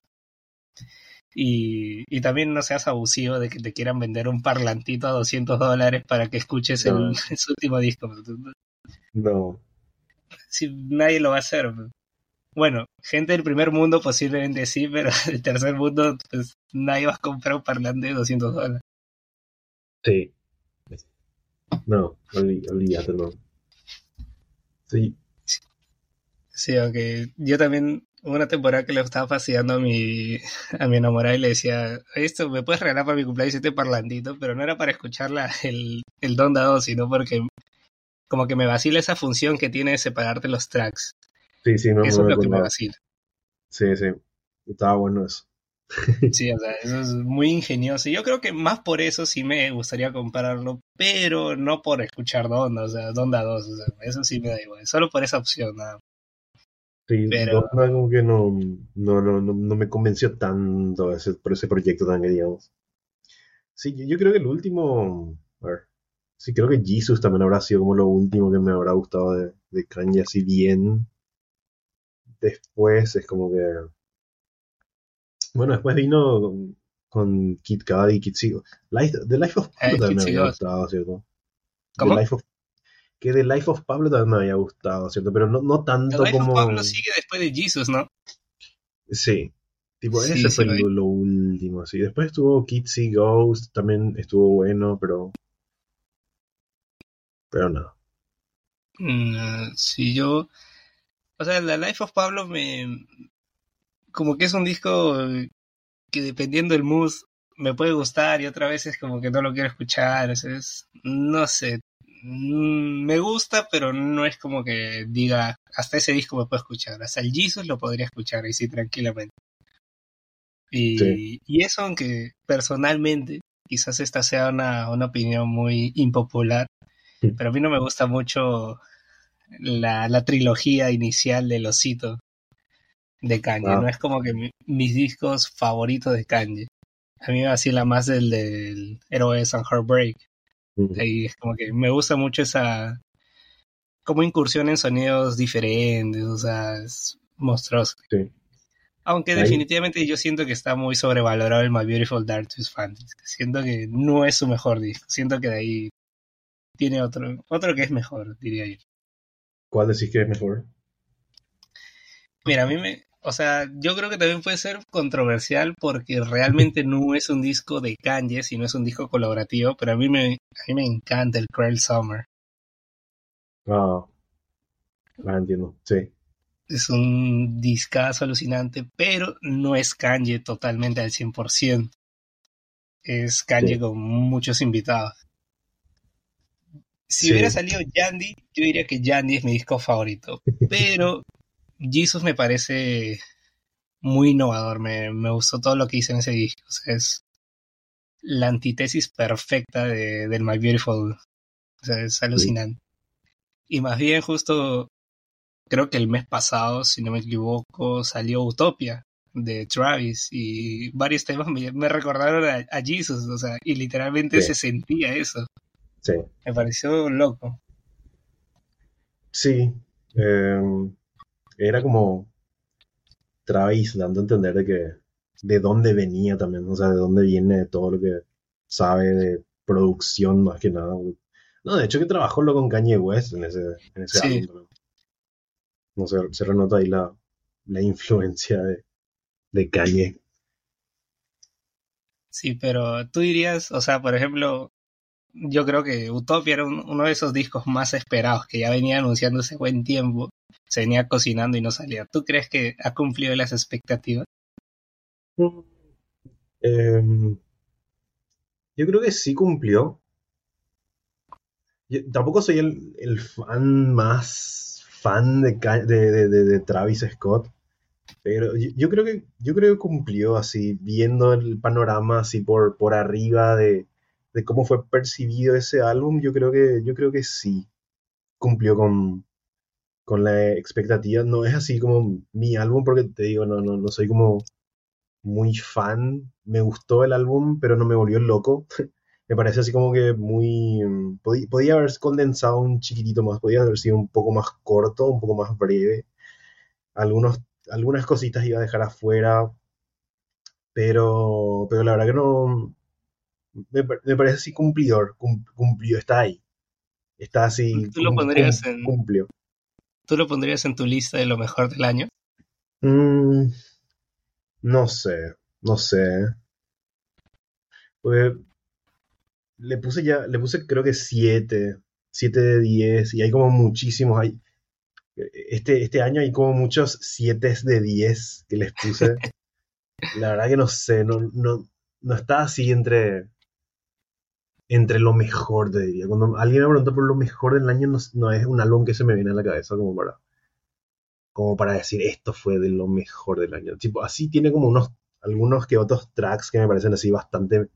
Y, y también no seas abusivo de que te quieran vender un parlantito a 200 dólares para que escuches el, su último disco. No. Si nadie lo va a hacer. Bueno, gente del primer mundo posiblemente sí, pero del tercer mundo pues nadie va a comprar un parlante de 200 dólares. Sí. No, olvídate, Sí. Sí, aunque yo también una temporada que le estaba fastidiando a mi, a mi enamorada y le decía, esto me puedes regalar para mi cumpleaños este parlandito, pero no era para escucharla el, el Don Dado, sino porque como que me vacila esa función que tiene de separarte los tracks. Sí, sí, no, Eso es lo que me vacila. Sí, sí, estaba bueno eso. Sí, o sea, eso es muy ingenioso. Yo creo que más por eso sí me gustaría comprarlo, pero no por escuchar Don, o sea, Don o sea, eso sí me da igual, solo por esa opción, nada Sí, pero... como que no, no, no, no, me convenció tanto ese, por ese proyecto tan que digamos. Sí, yo, creo que el último, a ver, sí creo que Jesus también habrá sido como lo último que me habrá gustado de, de Kanye así bien. Después es como que... Bueno, después vino con, con Kid Cudi y Kid Sigo. Life, The Life of Pablo Eh, también Kid me había gustado, ¿cierto? ¿Cómo? The Life of- que The Life of Pablo también me había gustado, ¿cierto? Pero no, no The tanto Life of como... Pablo sigue después de Jesus, ¿no? Sí. Tipo, Sí, ese sí fue lo último, sí. Después estuvo Kitsy Ghost, también estuvo bueno, pero... Pero no. Mm, sí, yo. O sea, The Life of Pablo me. Como que es un disco que dependiendo del mood me puede gustar y otra vez es como que no lo quiero escuchar. O sea, es. No sé. Mm, Me gusta, pero no es como que diga hasta ese disco me puedo escuchar. Hasta el Jesus lo podría escuchar ahí sí tranquilamente. Y, Sí. y eso, aunque personalmente, quizás esta sea una, una opinión muy impopular, pero a mí no me gusta mucho la, la trilogía inicial de Losito de Kanye. No es como que mi- mis discos favoritos de Kanye. A mí me vacila más el del Heroes and Heartbreak. Ahí es como que me gusta mucho esa como incursión en sonidos diferentes, o sea, es monstruoso. Sí. Aunque Ahí- definitivamente yo siento que está muy sobrevalorado el My Beautiful Dark Twisted Fantasy. Siento que no es su mejor disco. Siento que de ahí tiene otro, otro que es mejor, diría yo. ¿Cuál decís que es mejor? Mira, a mí me, o sea, yo creo que también puede ser controversial porque realmente no es un disco de Kanye, sino es un disco colaborativo, pero a mí me, a mí me encanta el Cruel Summer. Ah, ah, entiendo. Sí, Es un discazo alucinante, pero no es Kanye totalmente al 100%. Es Kanye Sí. con muchos invitados. Si Sí. hubiera salido Yandy, yo diría que Yandy es mi disco favorito. Pero Jesus me parece muy innovador. Me, me gustó todo lo que hice en ese disco. O sea, es la antítesis perfecta de, del My Beautiful. O sea, es alucinante. Y más bien, justo creo que el mes pasado, si no me equivoco, salió Utopia de Travis y varios temas me, me recordaron a, a Jesus, o sea, y literalmente Sí. se sentía eso. Sí. Me pareció loco. Sí, eh, era como Travis dando a entender de que de dónde venía también, o sea, de dónde viene todo lo que sabe de producción más que nada. No, de hecho que trabajó lo con Kanye West en ese, en ese Sí. álbum. No sé, se renota ahí la, la influencia de, de Kanye. Sí, pero tú dirías, o sea, por ejemplo, yo creo que Utopia era un- uno de esos discos más esperados que ya venía anunciándose buen tiempo, se venía cocinando y no salía. ¿Tú crees que ha cumplido las expectativas? Em, yo creo que sí cumplió. Tampoco soy el, fan más fan de Travis Scott, pero yo, yo creo que yo creo que cumplió así, viendo el panorama así por, por arriba de, de cómo fue percibido ese álbum, yo creo que, yo creo que sí cumplió con, con la expectativa. No es así como mi álbum, porque te digo, no, no, no soy como muy fan. Me gustó el álbum, pero no me volvió loco. Me parece así como que muy... mm, podí- podía haber condensado un chiquitito más, podía haber sido un poco más corto, un poco más breve. Algunos, algunas cositas iba a dejar afuera, pero, pero la verdad que no... Me, me parece así cumplidor, cum- cumplió, está ahí. Está así, ¿Tú lo pondrías cum- en- cumplió. ¿Tú lo pondrías en tu lista de lo mejor del año? Mm, no sé, no sé. Pues, le puse ya, le puse creo que 7, 7 de 10 y hay como muchísimos, hay, este, este año hay como muchos 7 de 10 que les puse. La verdad que no sé, no, no, no está así entre, entre lo mejor, te diría. Cuando alguien me pregunta por lo mejor del año, no, es un álbum que se me viene a la cabeza como para, como para decir esto fue de lo mejor del año. Tipo, así tiene como unos, algunos que otros tracks que me parecen así bastante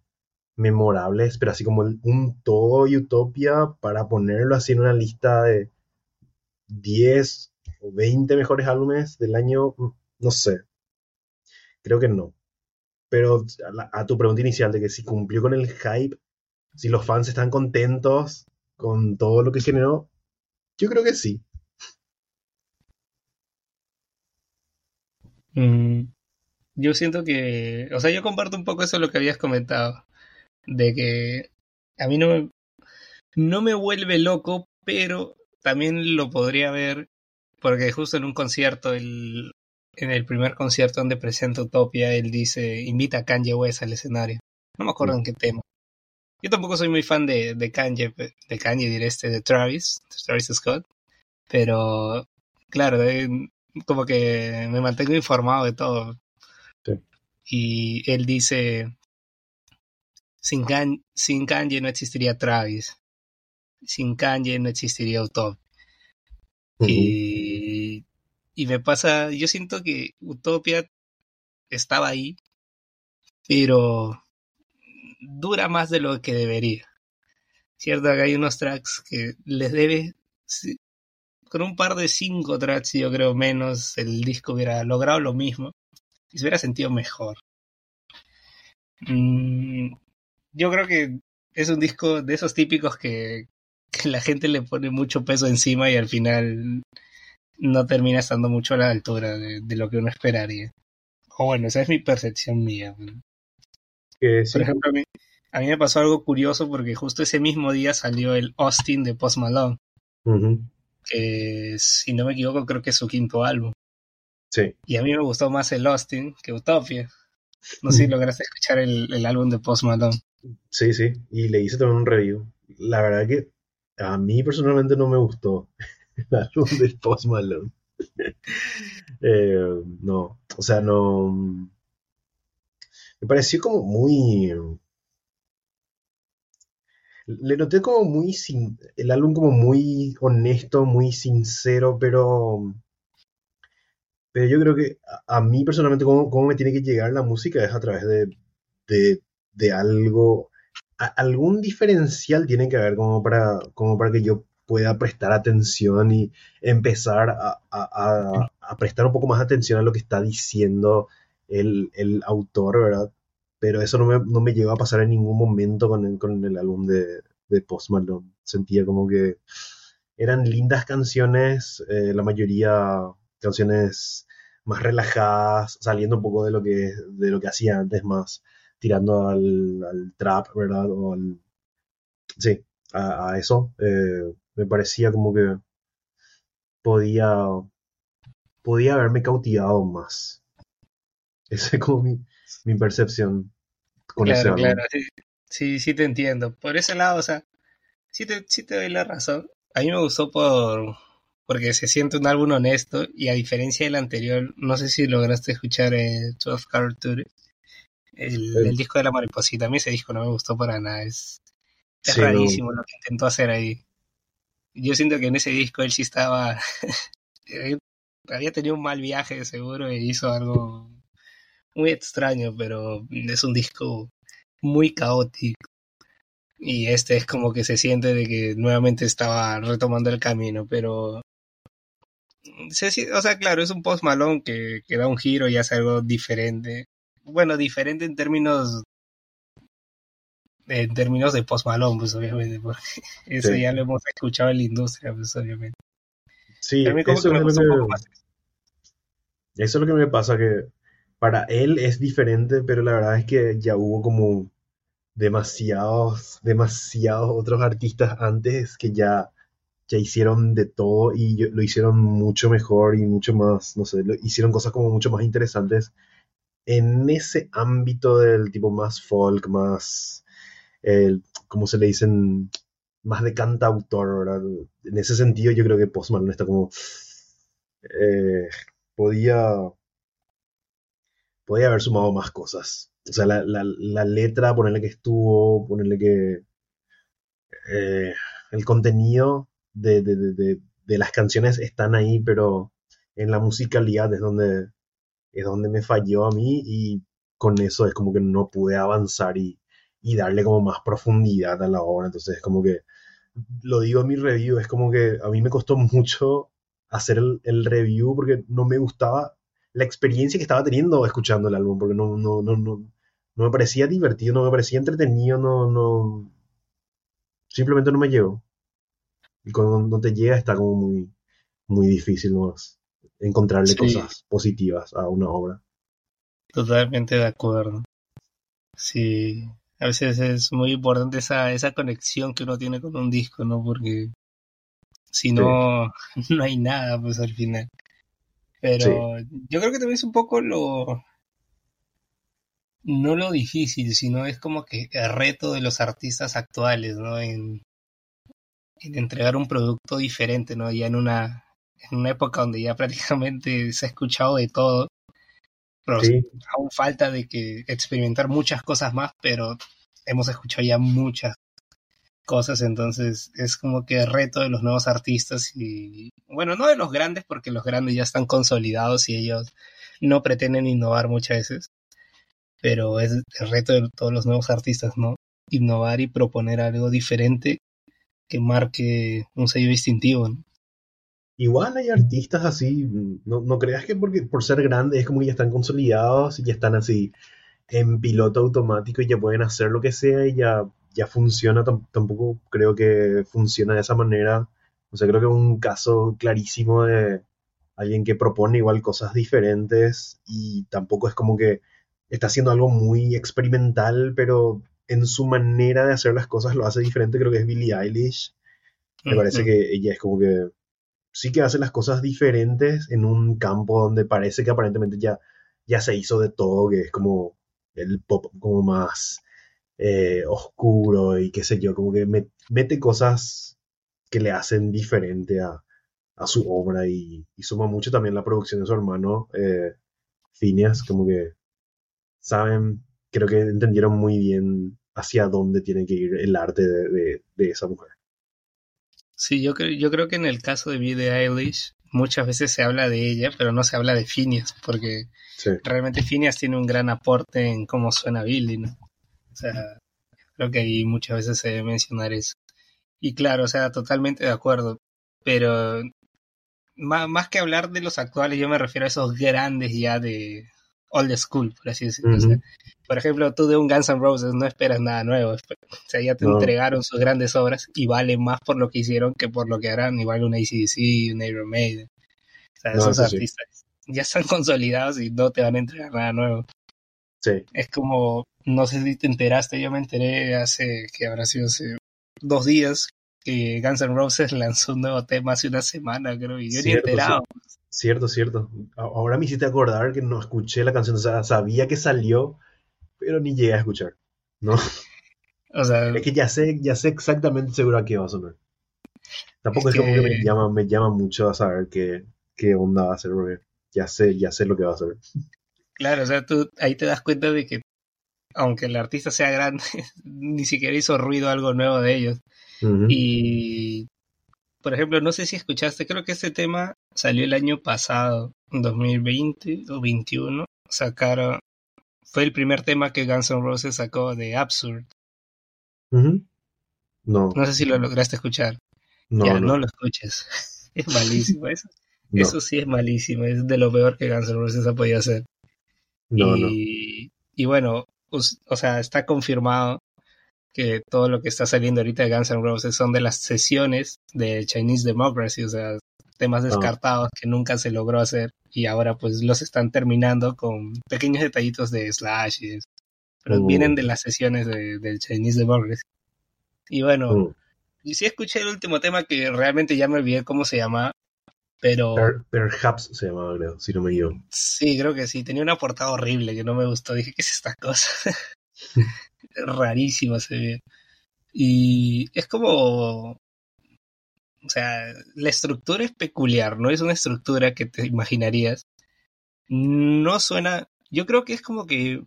memorables, pero así como un todo Utopia para ponerlo así en una lista de 10 o 20 mejores álbumes del año, mm, no sé. Creo que no. Pero a tu pregunta inicial de que si cumplió con el hype, si los fans están contentos con todo lo que generó, yo creo que sí. Mm, yo siento que, o sea, yo comparto un poco eso lo que habías comentado, de que a mí no me, no me vuelve loco, pero también lo podría ver, porque justo en un concierto, el, en el primer concierto donde presenta Utopia, él dice, invita a Kanye West al escenario. No me acuerdo en qué tema. Yo tampoco soy muy fan de, de Kanye, de Kanye diré este, de Travis, Travis Scott, pero claro, como que me mantengo informado de todo. Y él dice, sin, sin Kanye no existiría Travis, sin Kanye no existiría Utopia. y, y me pasa, yo siento que Utopia estaba ahí, pero dura más de lo que debería. Cierto que hay unos tracks que les debe, con un par de cinco tracks, yo creo menos, el disco hubiera logrado lo mismo y se hubiera sentido mejor. Mm, yo creo que es un disco de esos típicos que, la gente le pone mucho peso encima y al final no termina estando mucho a la altura de, de lo que uno esperaría. O bueno, esa es mi percepción mía. Por ejemplo, a mí, a mí, me pasó algo curioso porque justo ese mismo día salió el Austin de Post Malone. Que si no me equivoco, creo que es su quinto álbum. Sí. Y a mí me gustó más el Austin que Utopia. No sé si lograste escuchar el, el álbum de Post Malone. Sí, sí. Y le hice también un review. La verdad que a mí personalmente no me gustó el álbum de Post Malone. eh, no, o sea, no me pareció como muy... Le noté como muy... Sin, el álbum como muy honesto, muy sincero, pero... Pero yo creo que a, mí personalmente cómo, me tiene que llegar la música es a través de, de, de algo... algún diferencial tiene que haber como para, como para que yo pueda prestar atención y empezar a, a, a, prestar un poco más atención a lo que está diciendo el, el autor, ¿verdad? Pero eso no me, no me llegó a pasar en ningún momento con el, con el álbum de, de Post Malone. Sentía como que eran lindas canciones, eh, la mayoría canciones más relajadas, saliendo un poco de lo que, de lo que hacía antes, más tirando al, al trap, ¿verdad? O al, sí, a, eso. Eh, me parecía como que podía, podía haberme cautivado más. Esa es como mi, mi percepción con claro, Claro, sí, sí, te entiendo. Por ese lado, o sea, sí te, sí te doy la razón. A mí me gustó por porque se siente un álbum honesto y a diferencia del anterior, no sé si lograste escuchar el 12 Car Tour, el, disco de la mariposita. A mí ese disco no me gustó para nada. Es, es rarísimo lo que intentó hacer ahí. Yo siento que en ese disco él sí estaba. había tenido un mal viaje, seguro, e hizo algo muy extraño, pero es un disco muy caótico. Y este es como que se siente de que nuevamente estaba retomando el camino, pero... Se, o sea, claro, es un post malón que, que da un giro y hace algo diferente. Bueno, diferente en términos en términos de post malón, pues obviamente, porque eso ya lo hemos escuchado en la industria, pues obviamente. Sí, eso, es lo que eso es lo que me pasa, que para él es diferente, pero la verdad es que ya hubo como demasiados, demasiados otros artistas antes que ya, ya hicieron de todo y lo hicieron mucho mejor y mucho más, no sé, hicieron cosas como mucho más interesantes en ese ámbito del tipo más folk, más, el, como se le dicen, más de cantautor, ¿verdad? En ese sentido yo creo que Post Malone está como... Eh, podía podía haber sumado más cosas. O sea, la, la, letra, ponerle que estuvo, ponerle que eh, el contenido de, de, de, de, las canciones están ahí, pero en la musicalidad es donde, es donde me falló a mí y con eso es como que no pude avanzar y, y darle como más profundidad a la obra. Entonces es como que, lo digo en mi review, es como que a mí me costó mucho hacer el, el review porque no me gustaba la experiencia que estaba teniendo escuchando el álbum, porque no, no, no, no, no me parecía divertido, no me parecía entretenido, no, no, simplemente no me llegó. Y cuando no te llega está como muy, muy difícil encontrarle Sí. cosas positivas a una obra. Totalmente de acuerdo. Sí, a veces es muy importante esa, esa conexión que uno tiene con un disco, ¿no? Porque si no, no hay nada, pues al final. Pero yo creo que también es un poco lo, no lo difícil, sino es como que el reto de los artistas actuales, ¿no? En, en entregar un producto diferente, ¿no? Ya en una, en una época donde ya prácticamente se ha escuchado de todo, pero Sí, aún falta de que experimentar muchas cosas más, pero hemos escuchado ya muchas cosas, entonces es como que reto de los nuevos artistas y, bueno, no de los grandes, porque los grandes ya están consolidados y ellos no pretenden innovar muchas veces, pero es el reto de todos los nuevos artistas, ¿no? Innovar y proponer algo diferente que marque un sello distintivo, ¿no? Igual hay artistas así, no, no creas que porque por ser grandes es como que ya están consolidados y ya están así en piloto automático y ya pueden hacer lo que sea y ya, ya funciona, Tam- tampoco creo que funciona de esa manera. O sea, creo que es un caso clarísimo de alguien que propone igual cosas diferentes y tampoco es como que está haciendo algo muy experimental, pero en su manera de hacer las cosas lo hace diferente, creo que es Billie Eilish. Me parece Ujú. que ella es como que sí que hace las cosas diferentes en un campo donde parece que aparentemente ya, ya se hizo de todo, que es como el pop como más eh, oscuro y qué sé yo, como que me- mete cosas que le hacen diferente a, a su obra y, y suma mucho también la producción de su hermano eh, Phineas, como que saben, creo que entendieron muy bien hacia dónde tiene que ir el arte de, de- de esa mujer. Sí, yo creo, yo creo que en el caso de Billie Eilish muchas veces se habla de ella, pero no se habla de Phineas, porque Sí, realmente Phineas tiene un gran aporte en cómo suena Billie, ¿no? O sea, creo que ahí muchas veces se debe mencionar eso. Y claro, o sea, totalmente de acuerdo, pero más, más que hablar de los actuales, yo me refiero a esos grandes ya de old school, por así decirlo. O sea, por ejemplo, tú de un Guns N' Roses no esperas nada nuevo. O sea, ya te No. entregaron sus grandes obras y vale más por lo que hicieron que por lo que harán. Igual un ACDC, un Iron Maiden. O sea, No, esos sí. artistas ya están consolidados y no te van a entregar nada nuevo. sí. Es como, no sé si te enteraste, yo me enteré hace, que habrá sido hace dos días, que Guns N' Roses lanzó un nuevo tema hace una semana, creo, y yo ni Cierto, enterado. Cierto, cierto. Ahora me hiciste acordar que no escuché la canción, o sea, sabía que salió, pero ni llegué a escuchar. ¿No? O sea, Es que ya sé, ya sé exactamente seguro a qué va a sonar. Tampoco Es es, como que me que- llama, me llama mucho a saber qué, qué onda va a ser, porque ya sé, ya sé lo que va a ser. claro, o sea, tú ahí te das cuenta de que aunque el artista sea grande, ni siquiera hizo ruido algo nuevo de ellos. Y, por ejemplo, no sé si escuchaste, creo que este tema salió el año pasado, 2020 o 21, sacaron, fue el primer tema que Guns N' Roses sacó de Absurd. No, No sé si lo lograste escuchar. no, ya, no, no, lo escuches. Es malísimo, eso, no, eso sí es malísimo, es de lo peor que Guns N' Roses ha podido hacer. no, no. y bueno, us- o sea, está confirmado que todo lo que está saliendo ahorita de Guns N' Roses son de las sesiones de Chinese Democracy, o sea, temas Ah. descartados que nunca se logró hacer y ahora pues los están terminando con pequeños detallitos de Slash y eso. Pero Mm. vienen de las sesiones de, Chinese Democracy. Y bueno, Mm. y sí escuché el último tema que realmente ya me olvidé cómo se llama, pero Per- Perhaps se llamaba, creo, si no me equivoco. sí, creo que sí, tenía una portada horrible que no me gustó, dije, ¿qué es esta cosa? Rarísima se ve. Y es como, o sea, la estructura es peculiar, no es una estructura que te imaginarías. No suena, yo creo que es como que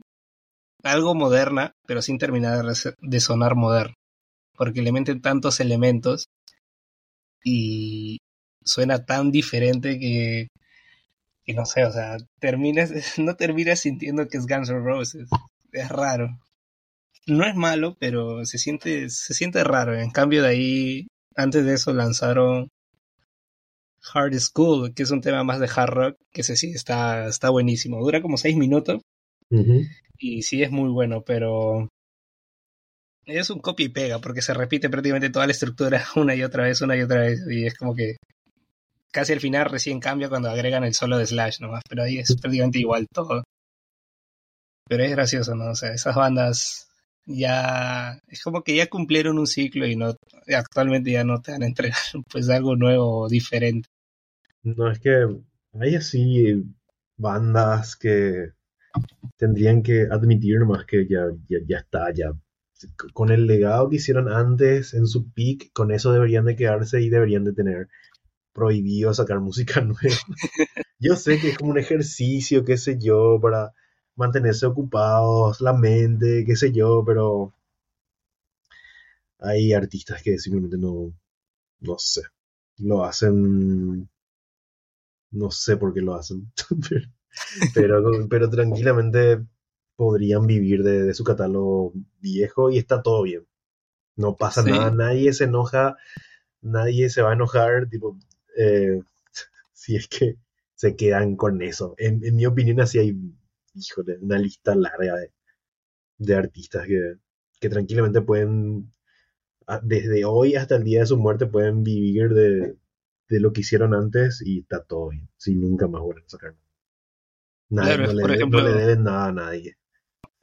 algo moderna, pero sin terminar de sonar moderno, porque le meten tantos elementos y suena tan diferente que, que no sé, o sea, terminas, no terminas sintiendo que es Guns N' Roses. Es raro. No es malo, pero se siente, se siente raro. En cambio de ahí, antes de eso lanzaron Hard School, que es un tema más de hard rock, que ese sí está, está buenísimo. Dura como seis minutos y sí es muy bueno, pero es un copia y pega, porque se repite prácticamente toda la estructura una y otra vez, una y otra vez, y es como que casi al final recién cambia cuando agregan el solo de Slash nomás, pero ahí es prácticamente igual todo. Pero es gracioso, ¿no? O sea, esas bandas ya es como que ya cumplieron un ciclo y no actualmente ya no te van a entregar pues algo nuevo o diferente. No, es que hay así bandas que tendrían que admitir más que ya, ya, ya está, ya con el legado que hicieron antes en su peak, con eso deberían de quedarse y deberían de tener prohibido sacar música nueva. yo sé que es como un ejercicio, qué sé yo, para mantenerse ocupados, la mente, qué sé yo, pero hay artistas que simplemente no, no sé, lo hacen, no sé por qué lo hacen, pero, pero tranquilamente podrían vivir de, su catálogo viejo y está todo bien. No pasa nada, nadie se enoja, nadie se va a enojar, tipo, eh, si es que se quedan con eso. En, mi opinión, así hay, híjole, una lista larga de, artistas que, tranquilamente pueden, desde hoy hasta el día de su muerte, pueden vivir de, lo que hicieron antes y está todo bien, sin nunca más vuelven a sacar nada. no, le, ejemplo, no le deben nada a nadie.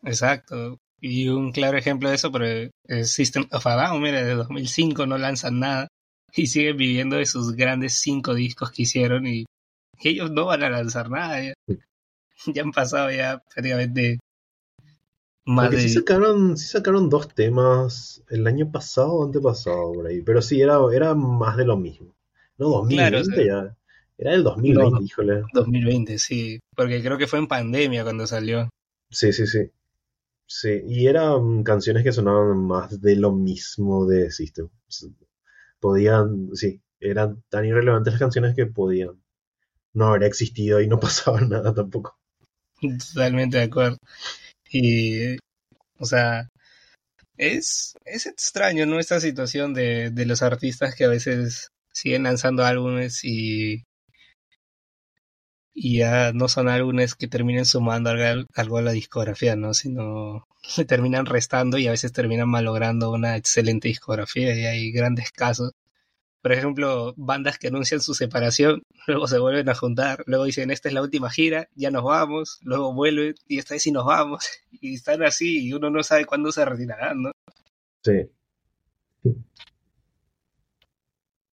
Exacto. Y un claro ejemplo de eso, pero es System of a Down, mira, de 2005 no lanzan nada y siguen viviendo de sus grandes cinco discos que hicieron y ellos no van a lanzar nada. Ya, ya han pasado ya prácticamente más de... Sí sacaron, sí sacaron dos temas el año pasado o antepasado por ahí, pero sí, era, era más de lo mismo. No, 2020 ya. Era el 2020, híjole. 2020, sí, porque creo que fue en pandemia cuando salió. Sí, sí, sí. Sí, y eran canciones que sonaban más de lo mismo de System. Podían, sí, eran tan irrelevantes las canciones que podían no haber existido y no pasaba nada tampoco. Totalmente de acuerdo. Y, o sea, es, es extraño, ¿no? Esta situación de, de los artistas que a veces siguen lanzando álbumes y y ya no son álbumes que terminen sumando algo, a la discografía, ¿no? Sino se terminan restando y a veces terminan malogrando una excelente discografía y hay grandes casos. Por ejemplo, bandas que anuncian su separación, luego se vuelven a juntar, luego dicen esta es la última gira, ya nos vamos, luego vuelven y esta vez sí nos vamos. Y están así y uno no sabe cuándo se retirarán, ¿no? Sí.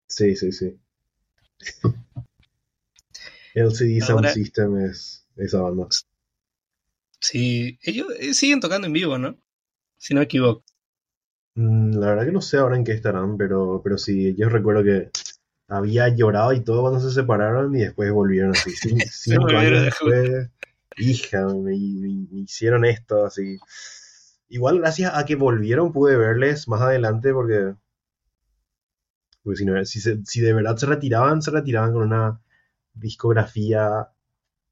Sí, sí, sí. LCD Sound System es esa banda. Sí, ellos eh, siguen tocando en vivo, ¿no? Si no me equivoco. Mm, la verdad que no sé ahora en qué estarán, pero, pero sí, yo recuerdo que había llorado y todo cuando se separaron y después volvieron así. Cinco años después, hija, me, hicieron esto así. Igual gracias a que volvieron pude verles más adelante porque, porque si, no, si, si de verdad se retiraban, se retiraban con una discografía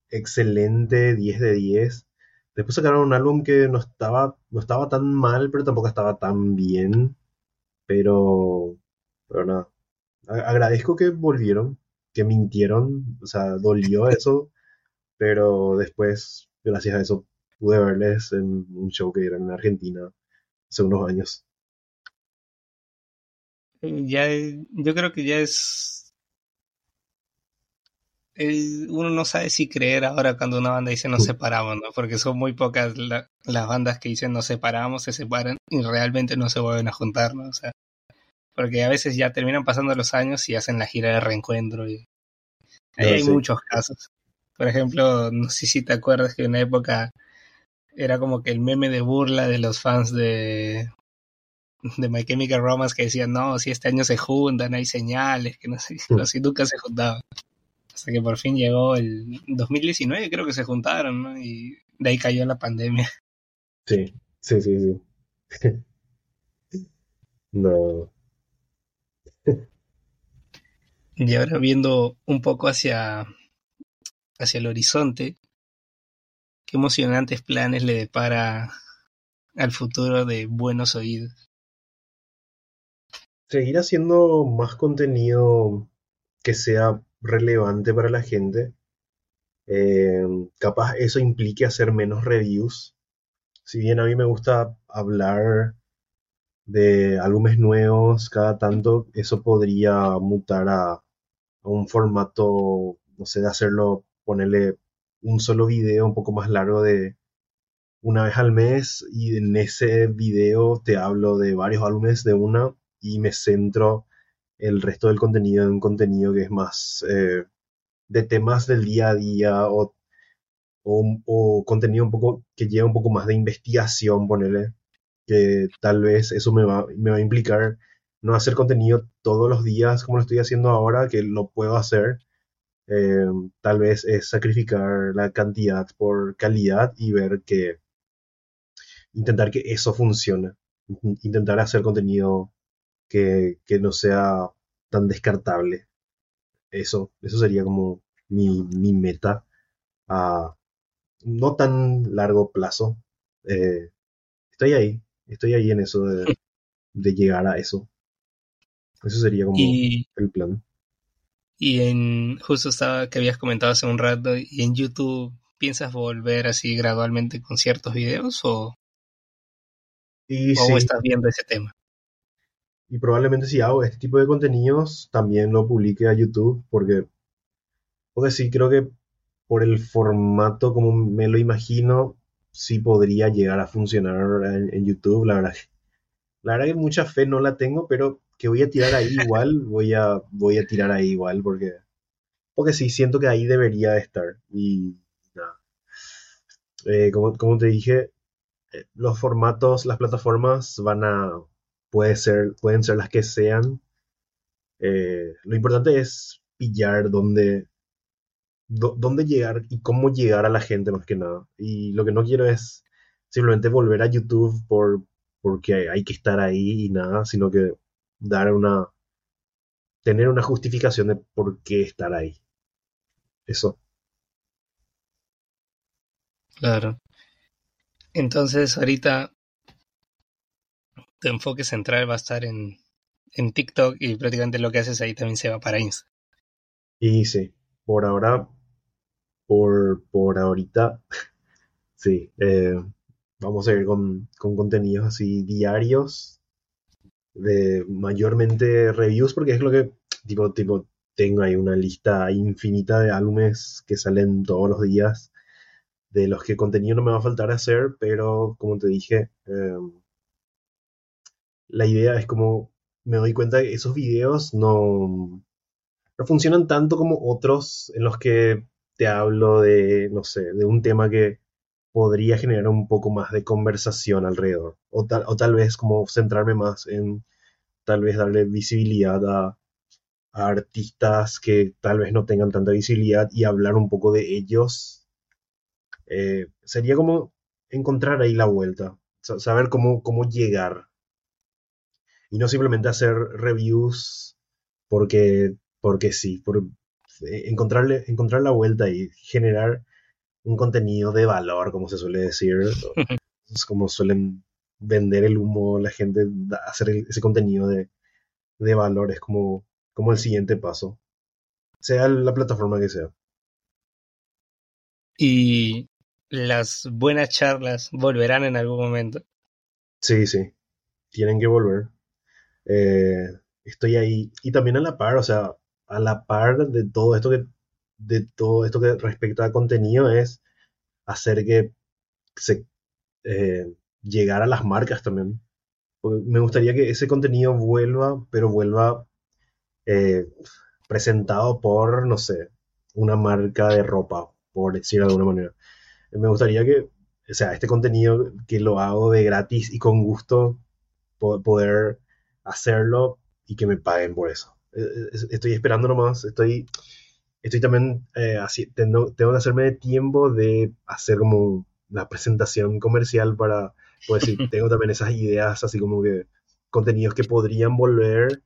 excelente, 10 de 10. Después sacaron un álbum que no estaba, no estaba tan mal, pero tampoco estaba tan bien. Pero, pero nada. agradezco que volvieron, que mintieron, o sea, dolió eso, pero después, gracias a eso, pude verles en un show que era en Argentina hace unos años. Ya, yo creo que ya es uno no sabe si creer ahora cuando una banda dice nos separamos, ¿no? Porque son muy pocas las bandas que dicen nos separamos, se separan y realmente no se vuelven a juntar, ¿no? O sea, porque a veces ya terminan pasando los años y hacen la gira de reencuentro y ahí hay muchos casos. Por ejemplo, no sé si te acuerdas que en una época era como que el meme de burla de los fans de de My Chemical Romance que decían, no, si este año se juntan, hay señales, que no sé, sé, nunca se juntaban. Hasta que por fin llegó el 2019, creo que se juntaron, ¿no? Y de ahí cayó la pandemia. Sí, sí, sí, sí. no. y ahora viendo un poco hacia, hacia el horizonte, qué emocionantes planes le depara al futuro de Buenos Oídos. Seguir haciendo más contenido que sea relevante para la gente. Eh, capaz eso implique hacer menos reviews. Si bien a mí me gusta hablar de álbumes nuevos cada tanto, eso podría mutar a un formato, no sé, de hacerlo, ponerle un solo video un poco más largo de una vez al mes y en ese video te hablo de varios álbumes de una y me centro el resto del contenido en un contenido que es más eh, de temas del día a día o, o, contenido un poco que lleva un poco más de investigación, ponerle, que tal vez eso me va, me va a implicar no hacer contenido todos los días como lo estoy haciendo ahora, que lo puedo hacer. Eh, tal vez es sacrificar la cantidad por calidad y ver que intentar que eso funcione. Intentar hacer contenido que, que no sea tan descartable. Eso, eso sería como mi, mi meta a no tan largo plazo. Eh, estoy ahí, estoy ahí en eso de, de llegar a eso. Eso sería como el plan. Y en, justo estaba que habías comentado hace un rato, ¿y en YouTube piensas volver así gradualmente con ciertos videos o, y ¿Cómo estás viendo ese tema? Y probablemente si hago este tipo de contenidos, también lo publique a YouTube, porque, porque sí, creo que por el formato como me lo imagino, sí podría llegar a funcionar en, YouTube. La verdad, la verdad que mucha fe no la tengo, pero que voy a tirar ahí igual, voy a, voy a tirar ahí igual, porque, porque sí, siento que ahí debería de estar. Y nada. Eh, como, como te dije, los formatos, las plataformas van a, puede ser, pueden ser las que sean. Eh, lo importante es pillar dónde, dónde llegar y cómo llegar a la gente más que nada. Y lo que no quiero es simplemente volver a YouTube por, porque hay que estar ahí y nada, sino que dar una, tener una justificación de por qué estar ahí. Eso. Claro. Entonces, ahorita tu enfoque central va a estar en, en TikTok y prácticamente lo que haces ahí también se va para Insta. Y sí, por ahora, por, por ahorita, sí, eh, vamos a ir con, con contenidos así diarios, de mayormente reviews, porque es lo que, tipo, tipo, tengo ahí una lista infinita de álbumes que salen todos los días de los que contenido no me va a faltar hacer, pero como te dije, em, la idea es como me doy cuenta que esos videos no, no funcionan tanto como otros en los que te hablo de, no sé, de un tema que podría generar un poco más de conversación alrededor. O tal, o tal vez como centrarme más en tal vez darle visibilidad a, artistas que tal vez no tengan tanta visibilidad y hablar un poco de ellos eh, sería como encontrar ahí la vuelta, saber cómo, cómo llegar. Y no simplemente hacer reviews porque, porque sí, por eh, encontrarle, encontrar la vuelta y generar un contenido de valor, como se suele decir. es como suelen vender el humo la gente, hacer ese contenido de, de valor es como, como el siguiente paso, sea la plataforma que sea. Y las buenas charlas volverán en algún momento. Sí, sí, tienen que volver. Eh, estoy ahí. Y también a la par, o sea, a la par de todo esto que, de todo esto que respecta a contenido es hacer que se eh, llegar a las marcas también. me gustaría que ese contenido vuelva, pero vuelva eh, presentado por, no sé, una marca de ropa, por decir de alguna manera me gustaría que, o sea, este contenido que lo hago de gratis y con gusto, poder hacerlo y que me paguen por eso. E, e, estoy esperando nomás, estoy, estoy también eh, así, tengo, tengo que hacerme de tiempo de hacer como la presentación comercial para, pues decir, tengo también esas ideas así como que contenidos que podrían volver,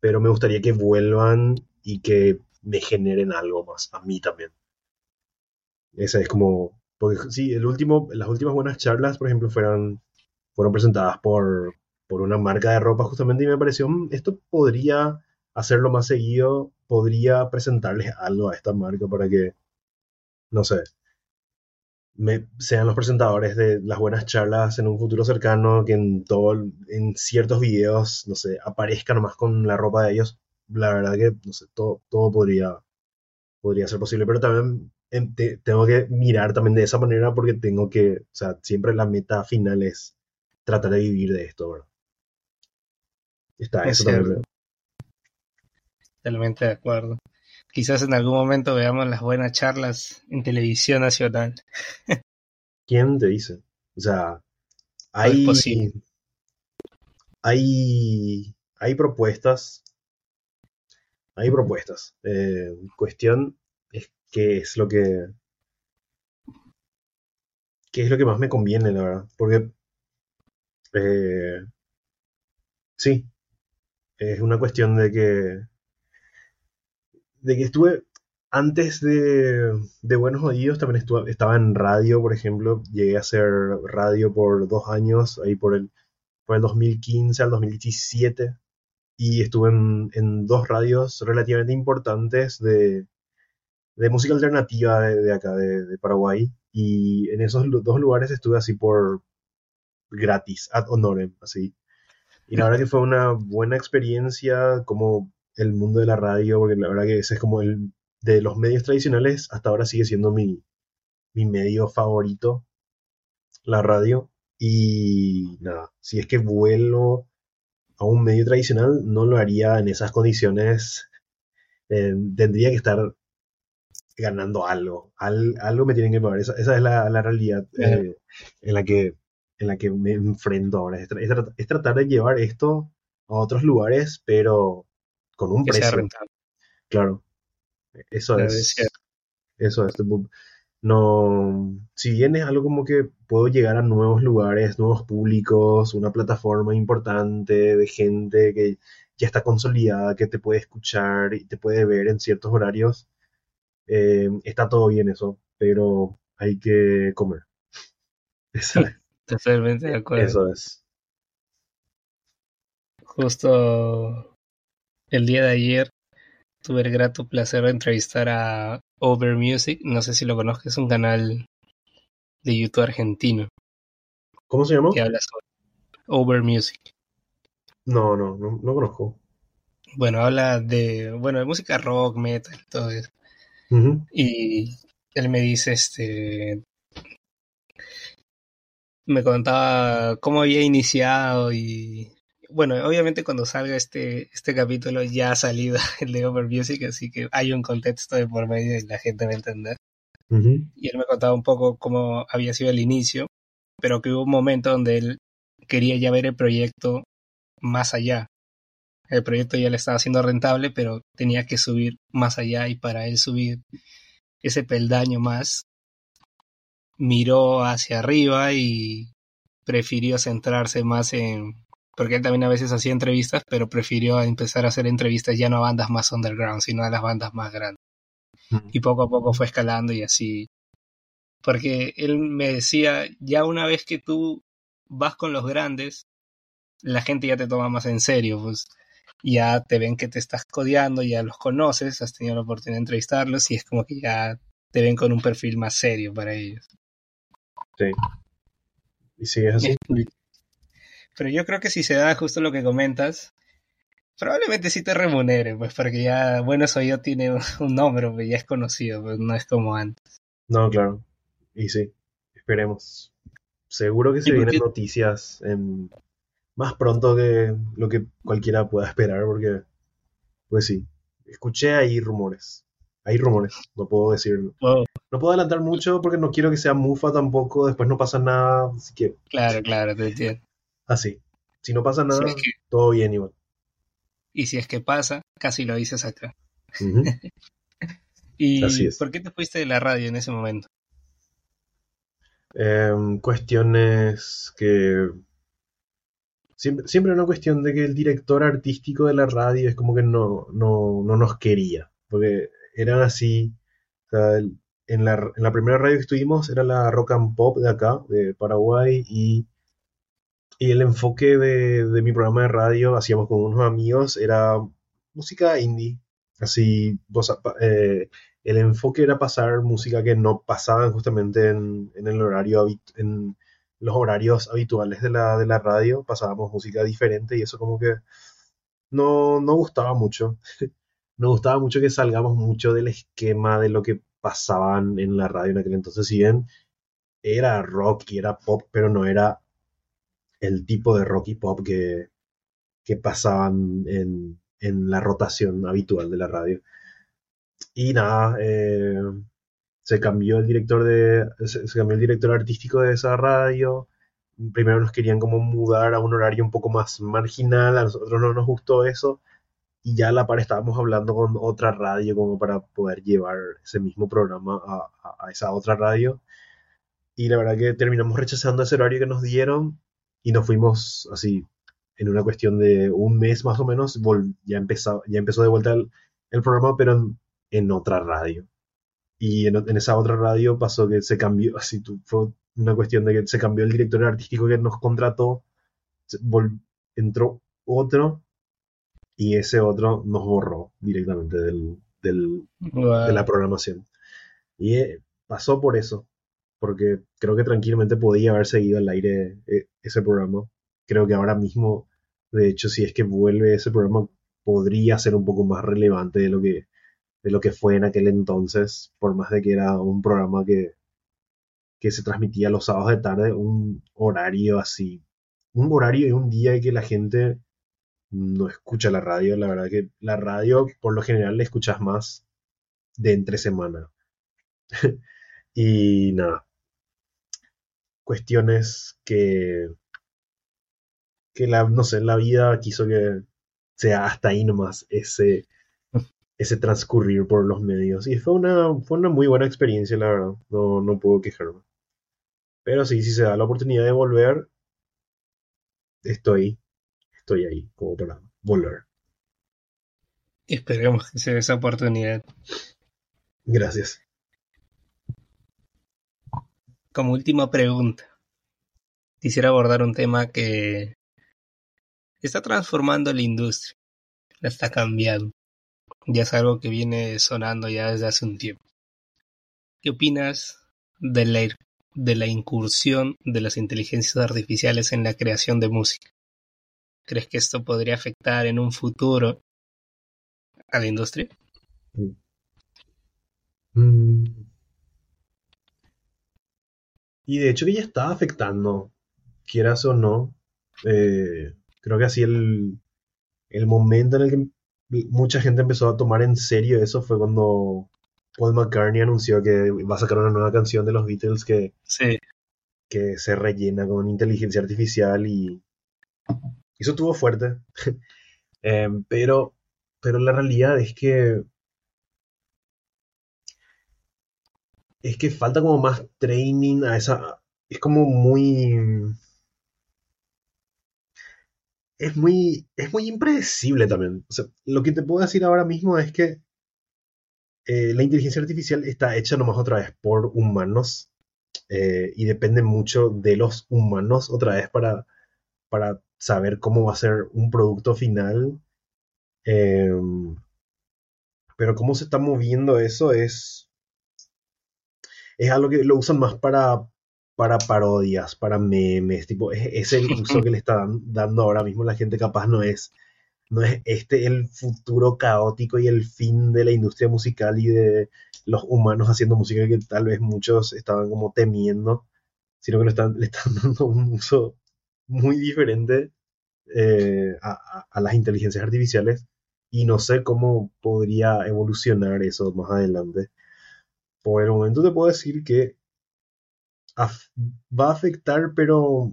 pero me gustaría que vuelvan y que me generen algo más a mí también. Esa es como porque sí, el último, las últimas buenas charlas, por ejemplo, fueron, fueron presentadas por, por una marca de ropa justamente y me pareció, mm, esto podría hacerlo más seguido, podría presentarles algo a esta marca para que, no sé, me, sean los presentadores de las buenas charlas en un futuro cercano, que en todo, en ciertos videos, no sé, aparezcan más con la ropa de ellos. la verdad que, no sé, todo, todo podría, podría ser posible, pero también em, te- tengo que mirar también de esa manera porque tengo que, o sea, siempre la meta final es tratar de vivir de esto, ¿verdad? Está, Es eso también. totalmente de acuerdo. Quizás en algún momento veamos las buenas charlas en televisión nacional. ¿Quién te dice? O sea, hay, hay, hay propuestas, hay propuestas. Eh, cuestión es qué es lo que, qué es lo que más me conviene, la verdad. Porque, eh, sí, es una cuestión de que, de que estuve, antes de, de Buenos Oídos, también estuve, estaba en radio, por ejemplo. Llegué a hacer radio por dos años, ahí por el, por el 2015 al 2017. Y estuve en, dos radios relativamente importantes de, de música alternativa de, de acá, de, Paraguay. Y en esos dos lugares estuve así por gratis, ad honorem, así. Y la verdad que fue una buena experiencia como el mundo de la radio, porque la verdad que ese es como el de los medios tradicionales, hasta ahora sigue siendo mi, mi medio favorito, la radio. Y nada, si es que vuelvo a un medio tradicional, no lo haría en esas condiciones. Eh, tendría que estar ganando algo. Al- algo me tienen que pagar. Esa, esa es la, la realidad eh, en la que, en la que me enfrento ahora. Es, tra- es es tratar de llevar esto a otros lugares, pero con un que precio. Claro, eso es es, cierto. eso es. No, si bien es algo como que puedo llegar a nuevos lugares, nuevos públicos, una plataforma importante de gente que ya está consolidada, que te puede escuchar y te puede ver en ciertos horarios, eh, está todo bien eso, pero hay que comer. Totalmente de acuerdo. Eso es. Justo el día de ayer tuve el grato placer de entrevistar a Over Music. No sé si lo conozco, es un canal de YouTube argentino ¿Cómo se llamó? que habla sobre Over Music. No, no, no, no conozco. Bueno, habla de, bueno, de música rock, metal, todo eso. Y él me dice, este, me contaba cómo había iniciado y, bueno, obviamente cuando salga este, este capítulo ya ha salido el de Over Music, así que hay un contexto de por medio y la gente va a entender. Y él me contaba un poco cómo había sido el inicio, pero que hubo un momento donde él quería ya ver el proyecto más allá. El proyecto ya le estaba haciendo rentable, pero tenía que subir más allá y para él subir ese peldaño más, miró hacia arriba y prefirió centrarse más en, porque él también a veces hacía entrevistas, pero prefirió empezar a hacer entrevistas ya no a bandas más underground, sino a las bandas más grandes. ujú. Y poco a poco fue escalando y así. Porque él me decía, ya una vez que tú vas con los grandes, la gente ya te toma más en serio, pues ya te ven que te estás codeando, ya los conoces, has tenido la oportunidad de entrevistarlos y es como que ya te ven con un perfil más serio para ellos. Sí. Y si es así. Pero yo creo que si se da justo lo que comentas, probablemente sí te remunere, pues porque ya, bueno, eso yo tiene un nombre, pues ya es conocido, pues no es como antes. No, claro. Y sí, esperemos. Seguro que se ¿Y por vienen noticias en- más pronto que lo que cualquiera pueda esperar, porque, pues sí, escuché ahí rumores. Hay rumores, no puedo decir, Oh, no puedo adelantar mucho porque no quiero que sea mufa tampoco, después no pasa nada, así que claro, claro, te entiendo. así. Si no pasa Si nada, es que, todo bien igual. y si es que pasa, casi lo dices acá. ¿Y Así es. por qué te fuiste de la radio en ese momento? Em, cuestiones que siempre, siempre una cuestión de que el director artístico de la radio es como que no, no, no nos quería, porque eran así, en la, en la primera radio que estuvimos era la rock and pop de acá, de Paraguay, y, y el enfoque de, de mi programa de radio, hacíamos con unos amigos, era música indie, así, eh, el enfoque era pasar música que no pasaban justamente en, en el horario en los horarios habituales de la, de la radio, pasábamos música diferente y eso como que no, no gustaba mucho. Nos gustaba mucho que salgamos mucho del esquema de lo que pasaban en la radio en aquel entonces. Si bien era rock y era pop, pero no era el tipo de rock y pop que, que pasaban en, en la rotación habitual de la radio. Y nada, eh, se cambió el director de. Se, cambió el director artístico de esa radio. Primero nos querían como mudar a un horario un poco más marginal. A nosotros no nos gustó eso. Y ya la par estábamos hablando con otra radio como para poder llevar ese mismo programa a, a esa otra radio. Y la verdad que terminamos rechazando ese horario que nos dieron y nos fuimos así en una cuestión de un mes más o menos, ya, empezó, ya empezó de vuelta el, el programa, pero en, otra radio. Y en, en, esa otra radio pasó que se cambió, así fue una cuestión de que se cambió el director artístico que nos contrató, entró otro y ese otro nos borró directamente del, del, de la programación. Y eh, pasó por eso, porque creo que tranquilamente podía haber seguido al aire eh, ese programa creo que ahora mismo, de hecho, si es que vuelve ese programa, podría ser un poco más relevante de lo que, de lo que fue en aquel entonces, por más de que era un programa que, que se transmitía los sábados de tarde, un horario así, un horario y un día en que la gente no escucha la radio, la verdad que la radio por lo general la escuchas más de entre semana. y nada, cuestiones que que la, no sé, la vida quiso que sea hasta ahí nomás ese, ese transcurrir por los medios. Y fue una, fue una muy buena experiencia, la verdad. No, no puedo quejarme. Pero sí, si se da la oportunidad de volver, estoy, estoy ahí como para volver. Esperemos que sea esa oportunidad. Gracias. Como última pregunta, quisiera abordar un tema que está transformando la industria, la está cambiando. Ya es algo que viene sonando ya desde hace un tiempo. ¿Qué opinas de la, de la incursión de las inteligencias artificiales en la creación de música? ¿Crees que esto podría afectar en un futuro a la industria? Mm. Y de hecho que ya está afectando, quieras o no. Eh, creo que así el, el momento en el que mucha gente empezó a tomar en serio eso fue cuando Paul McCartney anunció que va a sacar una nueva canción de los Beatles que, que se rellena con inteligencia artificial y eso estuvo fuerte. Em, pero, pero la realidad es que es que falta como más training a esa... Es como muy es muy, es muy impredecible también. lo que te puedo decir ahora mismo es que eh, la inteligencia artificial está hecha nomás otra vez por humanos eh, y depende mucho de los humanos otra vez para, para saber cómo va a ser un producto final. Em, pero cómo se está moviendo eso es, es algo que lo usan más para, para parodias, para memes, tipo, es, el uso que le está dando ahora mismo la gente, capaz no es, no es este el futuro caótico y el fin de la industria musical y de los humanos haciendo música que tal vez muchos estaban como temiendo, sino que le están, le están dando un uso muy diferente eh, a, a las inteligencias artificiales y no sé cómo podría evolucionar eso más adelante. Por el momento te puedo decir que va a afectar, pero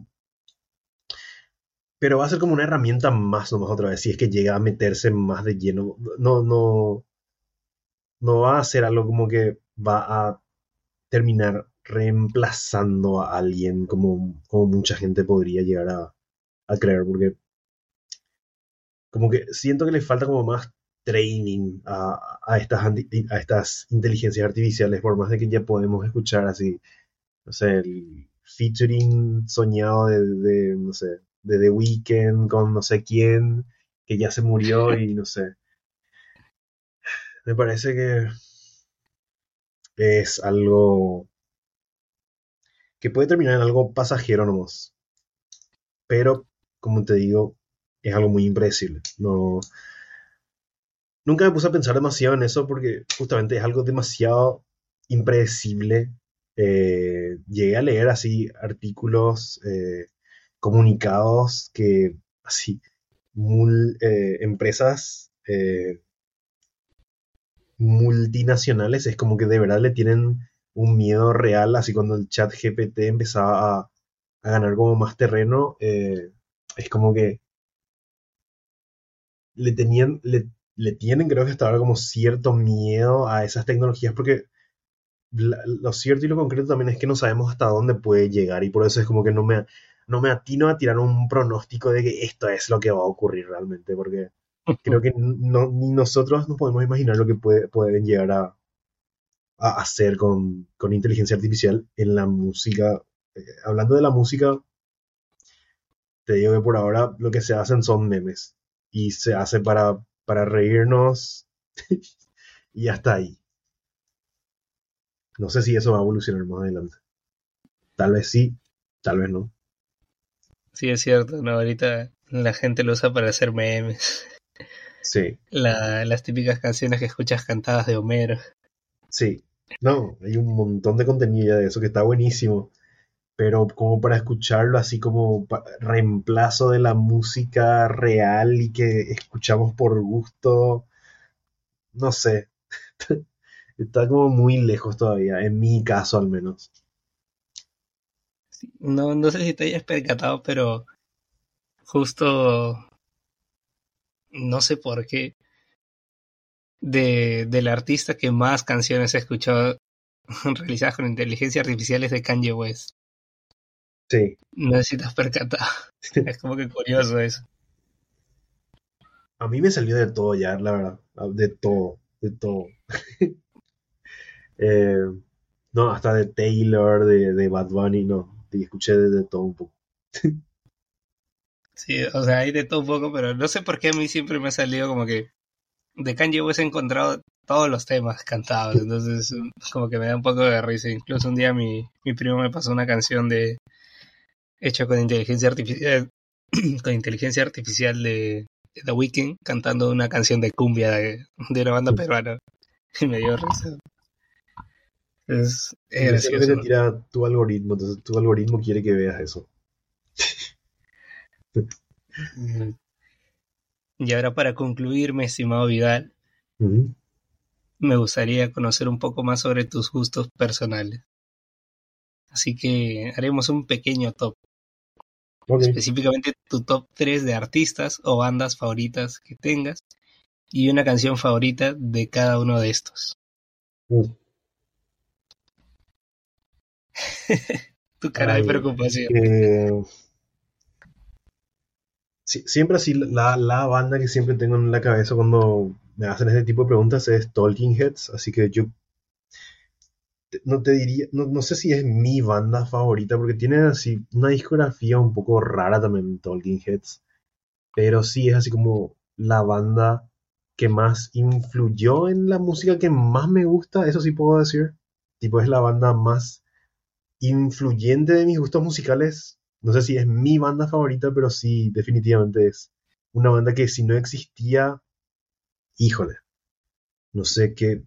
pero va a ser como una herramienta más nomás otra vez, si es que llega a meterse más de lleno. No, no, no va a ser algo como que va a terminar reemplazando a alguien como, como mucha gente podría llegar a, a creer, porque como que siento que le falta como más training a, a, estas, a estas inteligencias artificiales, por más de que ya podemos escuchar así no sé, el featuring soñado de, no sé, de The Weeknd con no sé quién, que ya se murió y no sé. Me parece que es algo que puede terminar en algo pasajero nomás. Pero, como te digo, es algo muy impredecible. No, nunca me puse a pensar demasiado en eso porque justamente es algo demasiado impredecible. Eh, llegué a leer así artículos, eh, comunicados que así, eh, empresas multinacionales es como que de verdad le tienen un miedo real, así cuando el chat GPT empezaba a, ganar como más terreno, es como que le tenían, le, le tienen creo que hasta ahora como cierto miedo a esas tecnologías porque lo cierto y lo concreto también es que no sabemos hasta dónde puede llegar y por eso es como que no me, no me atino a tirar un pronóstico de que esto es lo que va a ocurrir realmente porque creo que no, ni nosotros nos podemos imaginar lo que puede, pueden llegar a, a hacer con, con, inteligencia artificial en la música. Eh, hablando de la música, te digo que por ahora lo que se hacen son memes y se hace para para reírnos y hasta ahí. No sé si eso va a evolucionar más adelante. Tal vez sí, tal vez no. Sí, es cierto, ¿no? Ahorita la gente lo usa para hacer memes. Sí. las típicas canciones que escuchas cantadas de Homero. Sí. No, hay un montón de contenido de eso que está buenísimo pero como para escucharlo así como reemplazo de la música real y que escuchamos por gusto, no sé, está como muy lejos todavía, en mi caso al menos. No, no sé si te hayas percatado, pero justo no sé por qué de, del artista que más canciones he escuchado realizadas con inteligencia artificial es de Kanye West. Sí. No necesitas percatar. es como que curioso eso. A mí me salió de todo ya, la verdad. De todo, de todo. Eh, no, hasta de Taylor, de, de Bad Bunny, no. Y escuché de, todo un poco. sí, o sea, hay de todo un poco, pero no sé por qué a mí siempre me ha salido como que de Kanye West he encontrado todos los temas cantados, entonces como que me da un poco de risa. Incluso un día mi, mi primo me pasó una canción de, hecho con inteligencia artificial, con inteligencia artificial de, The Weeknd cantando una canción de cumbia de, una banda peruana. Y me dio risa. Es, es que te tira tu algoritmo, entonces tu algoritmo quiere que veas eso. y ahora para concluir, mi estimado Vidal, me gustaría conocer un poco más sobre tus gustos personales. Así que haremos un pequeño top. Específicamente tu top 3 de artistas o bandas favoritas que tengas y una canción favorita de cada uno de estos. tu cara de preocupación. Eh, siempre así, la, la, banda que siempre tengo en la cabeza cuando me hacen este tipo de preguntas es Talking Heads, así que yo no te diría, no, sé si es mi banda favorita, porque tiene así una discografía un poco rara también, Talking Heads, pero sí es así como la banda que más influyó en la música que más me gusta, eso sí puedo decir, tipo es la banda más influyente de mis gustos musicales, no sé si es mi banda favorita, pero sí, definitivamente es una banda que si no existía, híjole, no sé qué,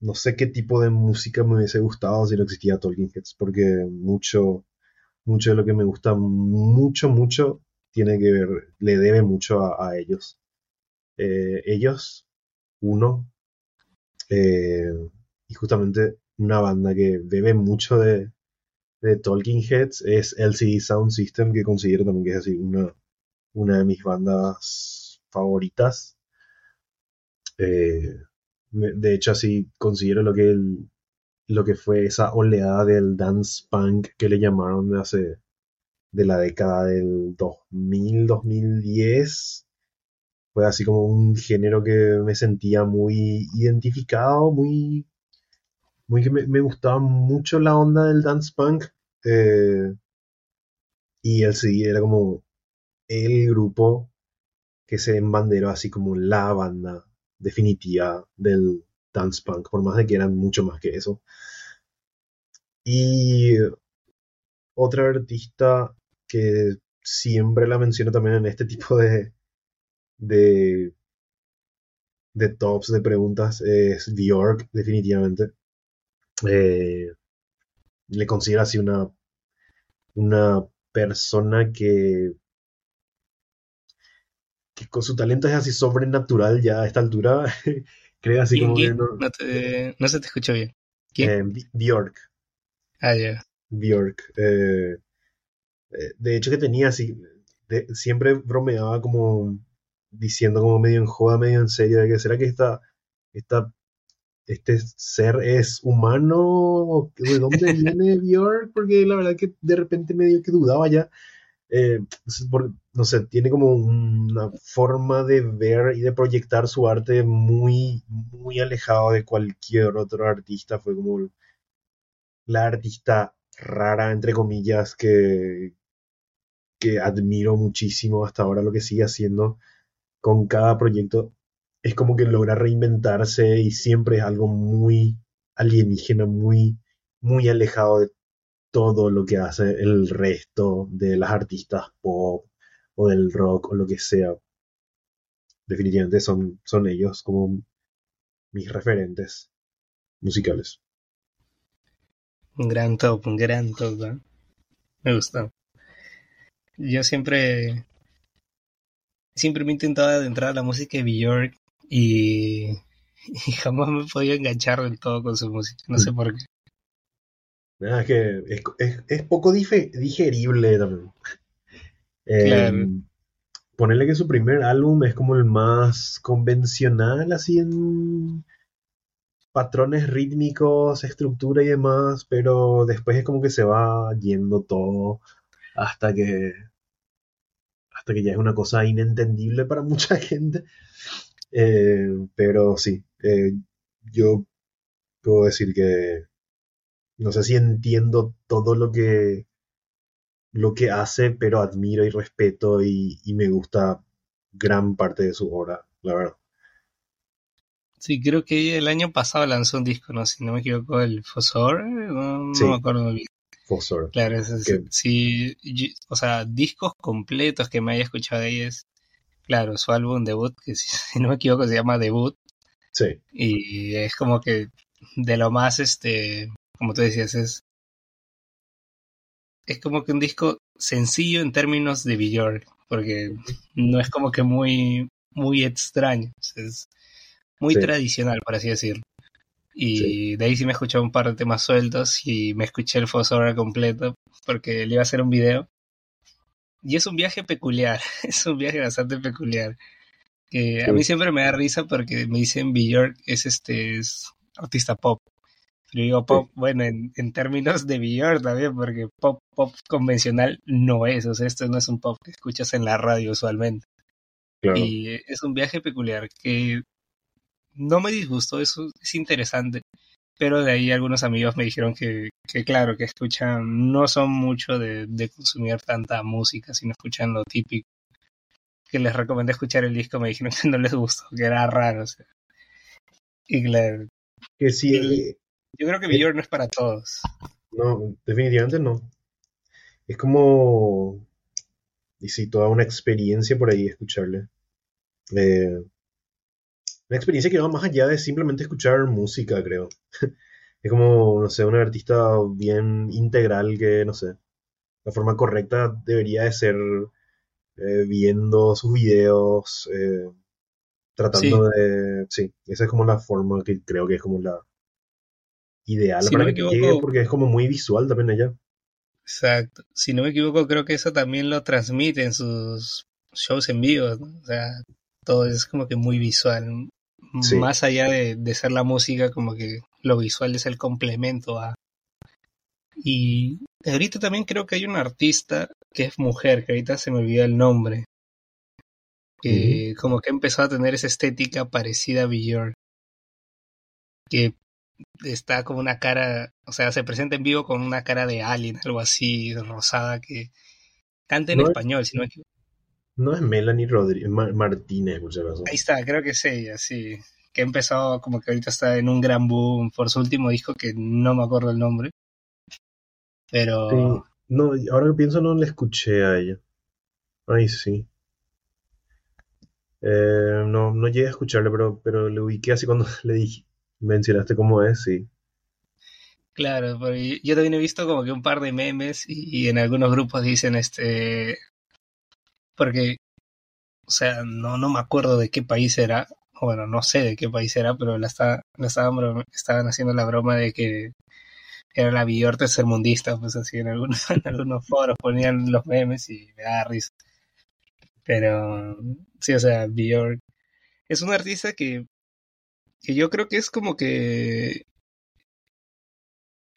no sé qué tipo de música me hubiese gustado si no existía Talking Heads, porque mucho, mucho de lo que me gusta, mucho, mucho, tiene que ver, le debe mucho a, ellos. Eh, ellos, uno, eh, y justamente una banda que bebe mucho de, de Talking Heads es LCD Sound System, que considero también que es así una, una de mis bandas favoritas. Eh, de hecho, así considero lo que, lo que fue esa oleada del dance punk que le llamaron de hace de la década del 2000, 2010. Fue así como un género que me sentía muy identificado, muy, muy que me, gustaba mucho la onda del dance punk. Eh, y el sí era como el grupo que se embanderó así como la banda definitiva del dance punk, por más de que eran mucho más que eso. Y otra artista que siempre la menciono también en este tipo de, de, de tops de preguntas, es Bjork, definitivamente. Eh, le considero así una, una persona que, que con su talento es así sobrenatural ya a esta altura. Creo así como que no, no, se te escuchó bien. ¿Quién? Eh, Bjork. Ah, ya. Bjork. Eh, eh, de hecho que tenía así, siempre bromeaba como diciendo como medio en joda, medio en serio, de que será que esta, esta este ser es humano, ¿de dónde viene Björk? Porque la verdad que de repente medio que dudaba ya. Eh, no sé, tiene como una forma de ver y de proyectar su arte muy, muy alejado de cualquier otro artista. Fue como la artista rara, entre comillas, que, que admiro muchísimo hasta ahora lo que sigue haciendo con cada proyecto es como que logra reinventarse y siempre es algo muy alienígena, muy, muy alejado de todo lo que hace el resto de las artistas pop o del rock o lo que sea. Definitivamente son, son ellos como mis referentes musicales. Un gran top, un gran top. ¿eh? Me gusta. Yo siempre siempre me he intentado adentrar a la música de Björk y, jamás me he podido enganchar del todo con su música, no sé por qué. es que es, poco digerible también. Eh, ponerle que su primer álbum es como el más convencional, así en patrones rítmicos, estructura y demás, pero después es como que se va yendo todo hasta que hasta que ya es una cosa inentendible para mucha gente. Eh, pero sí, eh, yo puedo decir que no sé si entiendo todo lo que lo que hace, pero admiro y respeto y, me gusta gran parte de su obra, la verdad. Sí, creo que el año pasado lanzó un disco, ¿no? Si no me equivoco, el Fosor, no, me acuerdo bien. Fosor. Claro, sí, o sea, discos completos que me haya escuchado de ahí es Claro, su álbum debut, que si, no me equivoco se llama Debut. Sí. Y es como que de lo más, este, como tú decías, es, es como que un disco sencillo en términos de Björk, porque no es como que muy, muy extraño, es muy tradicional, por así decirlo. Y de ahí sí me escuché un par de temas sueltos y me escuché el Fosora completo porque le iba a hacer un video y es un viaje peculiar, es un viaje bastante peculiar. Que a mí siempre me da risa porque me dicen Björk es este es artista pop. Pero digo pop, bueno, en, en, términos de Björk también, porque pop, pop convencional no es, o sea, esto no es un pop que escuchas en la radio usualmente. Y es un viaje peculiar que no me disgustó, eso es interesante pero de ahí algunos amigos me dijeron que, que claro, que escuchan, no son mucho de, consumir tanta música, sino escuchan lo típico. Que les recomendé escuchar el disco, me dijeron que no les gustó, que era raro. O sea. Y claro. Que sí. yo creo que Björk no es para todos. No, definitivamente no. Es como. Y sí, toda una experiencia por ahí escucharle. Eh, una experiencia que va más allá de simplemente escuchar música, creo. es como, no sé, un artista bien integral que, no sé, la forma correcta debería de ser eh, viendo sus videos, eh, tratando de... Sí, esa es como la forma que creo que es como la ideal para que llegue, porque es como muy visual también ella. Exacto. Si no me equivoco, creo que eso también lo transmite en sus shows en vivo, O sea, todo es como que muy visual. Más allá de, ser la música, como que lo visual es el complemento a... Y ahorita también creo que hay una artista que es mujer, que ahorita se me olvida el nombre, que como que empezó a tener esa estética parecida a Björk, que está como una cara, o sea, se presenta en vivo con una cara de alien, algo así, rosada, que canta en español, si no me equivoco. No es Melanie Rodríguez, Martínez, muchas gracias. Ahí está, creo que es ella, sí. Que empezó como que ahorita está en un gran boom por su último disco que no me acuerdo el nombre. Pero. No, ahora que pienso no le escuché a ella. Ay, sí. Eh, no, no llegué a escucharle, pero, pero le ubiqué así cuando le dije, mencionaste cómo es, sí. Claro, porque yo también he visto como que un par de memes y, y en algunos grupos dicen este, porque, o sea, no, no me acuerdo de qué país era, bueno, no sé de qué país era, pero la, está, la estaban, estaban haciendo la broma de que era la Björk tercermundista, pues así en algunos, en algunos foros ponían los memes y me da risa. Pero sí, o sea, Björk es un artista que, que yo creo que es como que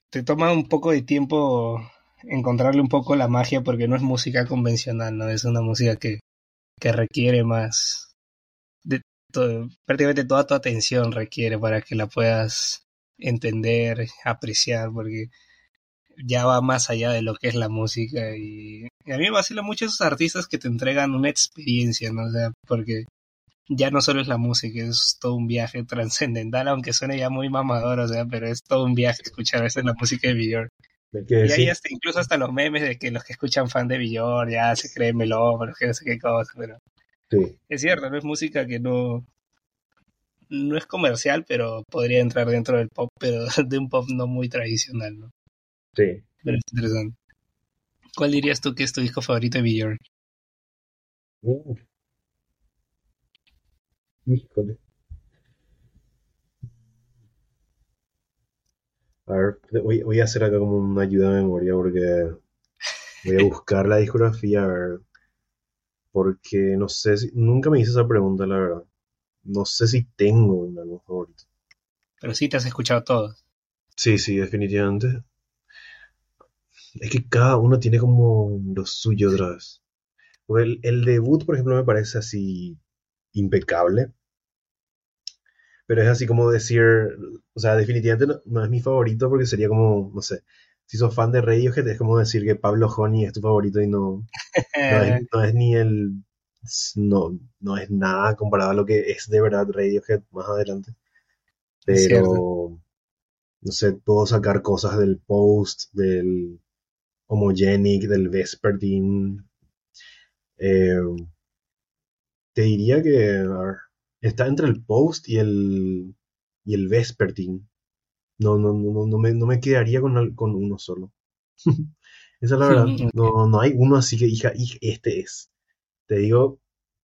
te toma un poco de tiempo encontrarle un poco la magia porque no es música convencional, ¿no? Es una música que, que requiere más de prácticamente toda tu atención requiere para que la puedas entender, apreciar, porque ya va más allá de lo que es la música y, a mí me vacilan mucho esos artistas que te entregan una experiencia, ¿no? Sea, porque ya no solo es la música, es todo un viaje trascendental, aunque suene ya muy mamador, o sea, pero es todo un viaje escuchar a veces la música de Björk. Que Y hay sí, hasta incluso hasta los memes de que los que escuchan fan de Björk ya se creen melómanos, que no sé qué cosa, pero sí, es cierto, no es música que no, no es comercial, pero podría entrar dentro del pop, pero de un pop no muy tradicional, ¿no? sí. Pero es interesante. ¿Cuál dirías tú que es tu disco favorito de Björk? Uh, híjole. A ver, voy, voy a hacer acá como una ayuda de memoria porque voy a buscar la discografía, a ver, porque no sé si, nunca me hice esa pregunta, la verdad. No sé si tengo un álbum favorito. Pero sí te has escuchado todos. Sí, sí, definitivamente. Es que cada uno tiene como lo suyo otra vez. El debut, por ejemplo, me parece así impecable, pero es así como decir, o sea, definitivamente no, no es mi favorito porque sería como, no sé, si sos fan de Radiohead es como decir que Pablo Honey es tu favorito y no, no es, no es ni el, no, no es nada comparado a lo que es de verdad Radiohead más adelante. Pero, no sé, puedo sacar cosas del Post, del Homogenic, del Vespertine. Eh, te diría que, a ver, está entre el Post y el, y el Vespertine. No, no, no, no, no me, no me quedaría con, con uno solo. Esa es la verdad. No, no hay uno así que hija, hija, este es. Te digo,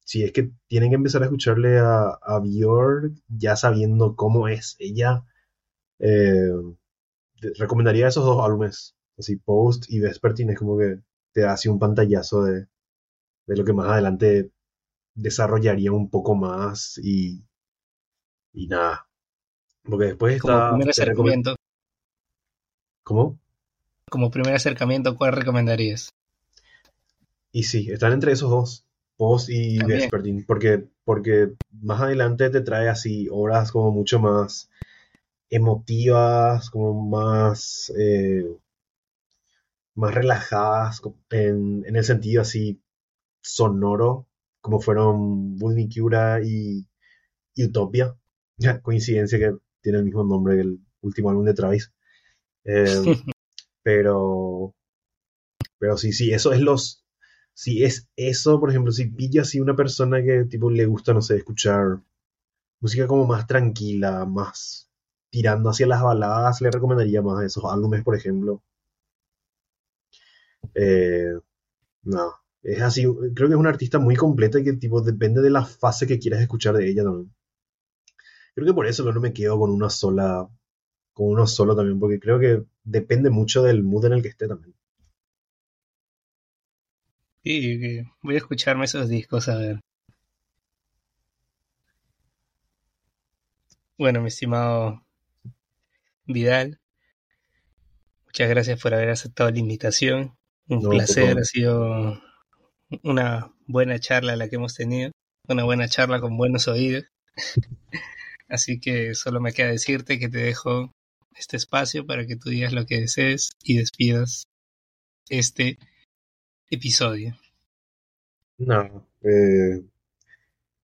si es que tienen que empezar a escucharle a, a Björk ya sabiendo cómo es ella, eh, recomendaría esos dos álbumes. Así, Post y Vespertine es como que te da así un pantallazo de, de lo que más adelante desarrollaría un poco más y, y nada. Porque después Como está, primer te recomiendo, acercamiento, ¿cómo? como primer acercamiento, ¿cuál recomendarías? Y sí, están entre esos dos, Post y También. Vespertine, porque, porque más adelante te trae así obras como mucho más emotivas, como más, eh, más relajadas, en, en el sentido así sonoro, como fueron Bunny Cura y, y Utopia. Coincidencia que tiene el mismo nombre que el último álbum de Travis. Eh, pero, pero sí, sí, eso es los. Si es eso, por ejemplo, si pilla así una persona que tipo le gusta, no sé, escuchar música como más tranquila, más tirando hacia las baladas, le recomendaría más esos álbumes, por ejemplo. Eh, no, es así, creo que es una artista muy completa y que tipo depende de la fase que quieras escuchar de ella también. Creo que por eso no me quedo con una sola, con uno solo también, porque creo que depende mucho del mood en el que esté también. Sí, voy a escucharme esos discos a ver. Bueno, mi estimado Vidal, muchas gracias por haber aceptado la invitación. Un No, placer, ha sido una buena charla la que hemos tenido, una buena charla con buenos oídos. Así que solo me queda decirte que te dejo este espacio para que tú digas lo que desees y despidas este episodio. No, eh,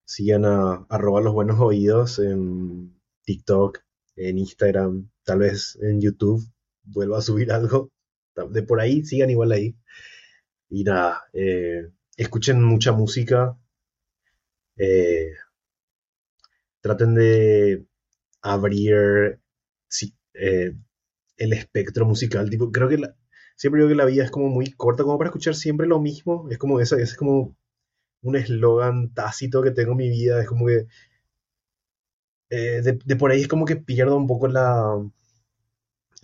sigan a arroba los buenos oídos en TikTok, en Instagram, tal vez en YouTube vuelva a subir algo de por ahí, sigan igual ahí. Y nada, eh, escuchen mucha música, eh, traten de abrir eh, el espectro musical. Tipo, creo que la- siempre digo que la vida es como muy corta como para escuchar siempre lo mismo. Es como eso, es como un eslogan tácito que tengo en mi vida. Es como que eh, de, de por ahí es como que pierdo un poco la,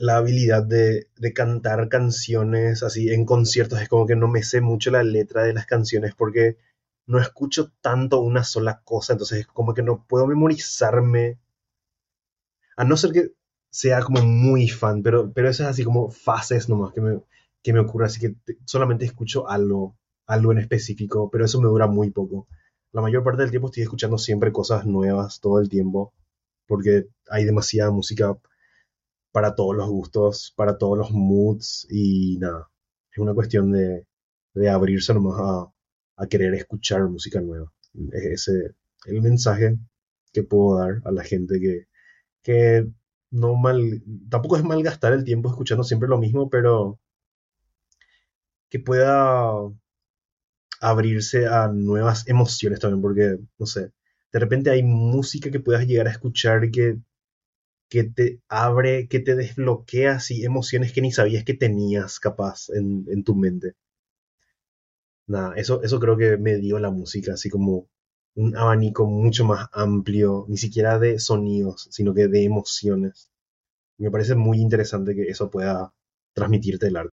la habilidad de, de cantar canciones así en conciertos. Es como que no me sé mucho la letra de las canciones porque no escucho tanto una sola cosa. Entonces es como que no puedo memorizarme. A no ser que sea como muy fan, pero, pero eso es así como fases nomás que me, que me ocurre. Así que te- solamente escucho algo, algo en específico, pero eso me dura muy poco. La mayor parte del tiempo estoy escuchando siempre cosas nuevas todo el tiempo porque hay demasiada música para todos los gustos, para todos los moods y nada, es una cuestión de, de abrirse nomás a, a querer escuchar música nueva. Es ese el mensaje que puedo dar a la gente que, que no mal, tampoco es malgastar el tiempo escuchando siempre lo mismo, pero que pueda abrirse a nuevas emociones también, porque, no sé, de repente hay música que puedas llegar a escuchar que que te abre, que te desbloquea así emociones que ni sabías que tenías capaz en, en tu mente. Nada, eso, eso creo que me dio la música, así como un abanico mucho más amplio, ni siquiera de sonidos, sino que de emociones. Me parece muy interesante que eso pueda transmitirte el arte.